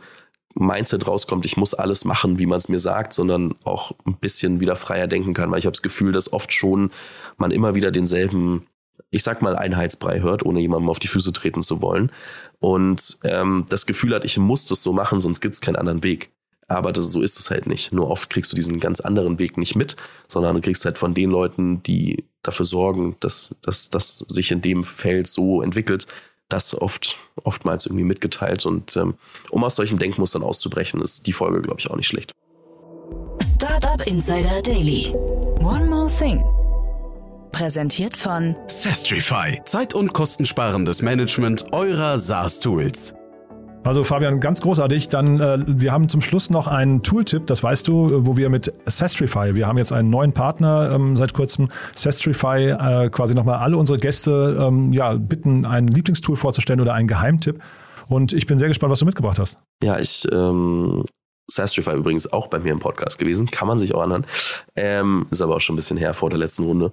Mindset rauskommt, ich muss alles machen, wie man es mir sagt, sondern auch ein bisschen wieder freier denken kann, weil ich habe das Gefühl, dass oft schon man immer wieder denselben ich sag mal, Einheitsbrei hört, ohne jemandem auf die Füße treten zu wollen. Und ähm, das Gefühl hat, ich muss das so machen, sonst gibt's keinen anderen Weg. Aber das, so ist es halt nicht. Nur oft kriegst du diesen ganz anderen Weg nicht mit, sondern du kriegst halt von den Leuten, die dafür sorgen, dass, dass das sich in dem Feld so entwickelt, das oft oftmals irgendwie mitgeteilt. Und ähm, um aus solchen Denkmustern auszubrechen, ist die Folge, glaube ich, auch nicht schlecht. Startup Insider Daily. One more thing. Präsentiert von Sestrify. Zeit- und kostensparendes Management eurer SaaS-Tools. Also Fabian, ganz großartig. Dann, äh, wir haben zum Schluss noch einen Tooltip, das weißt du, wo wir mit Sestrify, wir haben jetzt einen neuen Partner ähm, seit kurzem, Sestrify, äh, quasi nochmal alle unsere Gäste ähm, ja, bitten, ein Lieblingstool vorzustellen oder einen Geheimtipp. Und ich bin sehr gespannt, was du mitgebracht hast. Ja, ich, ähm, Sastrify übrigens auch bei mir im Podcast gewesen, kann man sich auch anhören. Ähm, ist aber auch schon ein bisschen her vor der letzten Runde.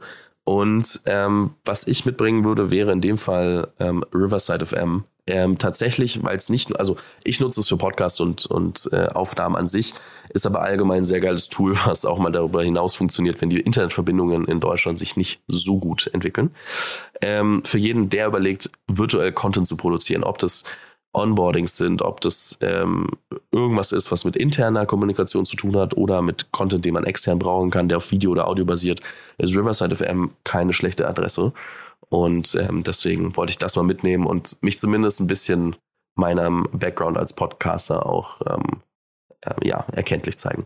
Und ähm, was ich mitbringen würde, wäre in dem Fall ähm, Riverside FM. ähm, tatsächlich, weil es nicht, also ich nutze es für Podcasts und, und äh, Aufnahmen an sich, ist aber allgemein ein sehr geiles Tool, was auch mal darüber hinaus funktioniert, wenn die Internetverbindungen in Deutschland sich nicht so gut entwickeln. Ähm, für jeden, der überlegt, virtuell Content zu produzieren, ob das Onboardings sind, ob das ähm, irgendwas ist, was mit interner Kommunikation zu tun hat oder mit Content, den man extern brauchen kann, der auf Video oder Audio basiert, ist Riverside FM keine schlechte Adresse. Und ähm, deswegen wollte ich das mal mitnehmen und mich zumindest ein bisschen meinem Background als Podcaster auch ähm, äh, ja, erkenntlich zeigen.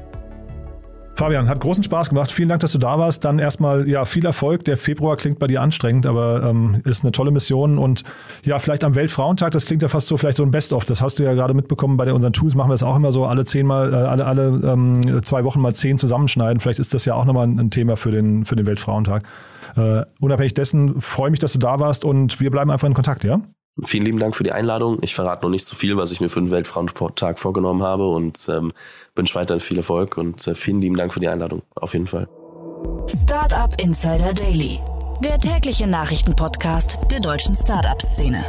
Fabian, hat großen Spaß gemacht. Vielen Dank, dass du da warst. Dann erstmal ja viel Erfolg. Der Februar klingt bei dir anstrengend, aber ähm, ist eine tolle Mission. Und ja, vielleicht am Weltfrauentag, das klingt ja fast so vielleicht so ein Best-of. Das hast du ja gerade mitbekommen. Bei unseren Tools machen wir es auch immer so, alle zehnmal, äh, alle, alle ähm, zwei Wochen mal zehn zusammenschneiden. Vielleicht ist das ja auch nochmal ein, ein Thema für den, für den Weltfrauentag. Äh, unabhängig dessen freue mich, dass du da warst und wir bleiben einfach in Kontakt, ja? Vielen lieben Dank für die Einladung. Ich verrate noch nicht so viel, was ich mir für den Weltfrauentag vorgenommen habe und ähm, wünsche weiterhin viel Erfolg und äh, vielen lieben Dank für die Einladung. Auf jeden Fall. Startup Insider Daily, der tägliche Nachrichtenpodcast der deutschen Startup-Szene.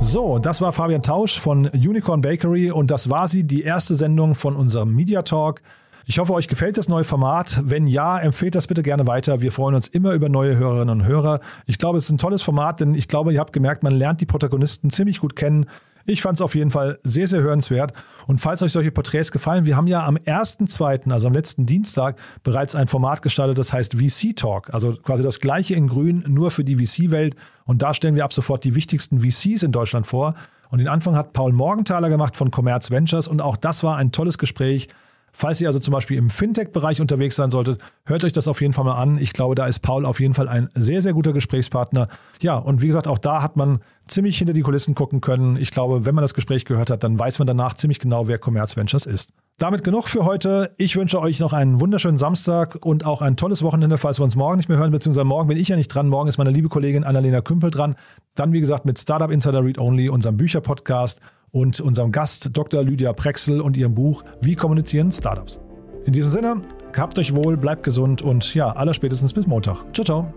So, das war Fabian Tausch von Unicorn Bakery und das war sie, die erste Sendung von unserem Media Talk. Ich hoffe, euch gefällt das neue Format. Wenn ja, empfehlt das bitte gerne weiter. Wir freuen uns immer über neue Hörerinnen und Hörer. Ich glaube, es ist ein tolles Format, denn ich glaube, ihr habt gemerkt, man lernt die Protagonisten ziemlich gut kennen. Ich fand es auf jeden Fall sehr, sehr hörenswert. Und falls euch solche Porträts gefallen, wir haben ja am 1.2., also am letzten Dienstag, bereits ein Format gestartet, das heißt VC Talk. Also quasi das gleiche in Grün, nur für die VC-Welt. Und da stellen wir ab sofort die wichtigsten VCs in Deutschland vor. Und den Anfang hat Paul Morgenthaler gemacht von Commerz Ventures. Und auch das war ein tolles Gespräch. Falls ihr also zum Beispiel im Fintech-Bereich unterwegs sein solltet, hört euch das auf jeden Fall mal an. Ich glaube, da ist Paul auf jeden Fall ein sehr, sehr guter Gesprächspartner. Ja, und wie gesagt, auch da hat man ziemlich hinter die Kulissen gucken können. Ich glaube, wenn man das Gespräch gehört hat, dann weiß man danach ziemlich genau, wer Commerz Ventures ist. Damit genug für heute. Ich wünsche euch noch einen wunderschönen Samstag und auch ein tolles Wochenende, falls wir uns morgen nicht mehr hören, beziehungsweise morgen bin ich ja nicht dran. Morgen ist meine liebe Kollegin Annalena Kümpel dran. Dann, wie gesagt, mit Startup Insider Read Only, unserem Bücherpodcast und unserem Gast Dr. Lydia Prexel und ihrem Buch Wie kommunizieren Startups. In diesem Sinne, habt euch wohl, bleibt gesund und ja, aller spätestens bis Montag. Ciao, ciao.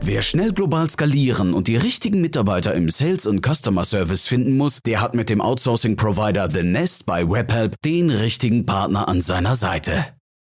Wer schnell global skalieren und die richtigen Mitarbeiter im Sales und Customer Service finden muss, der hat mit dem Outsourcing-Provider The Nest bei Webhelp den richtigen Partner an seiner Seite.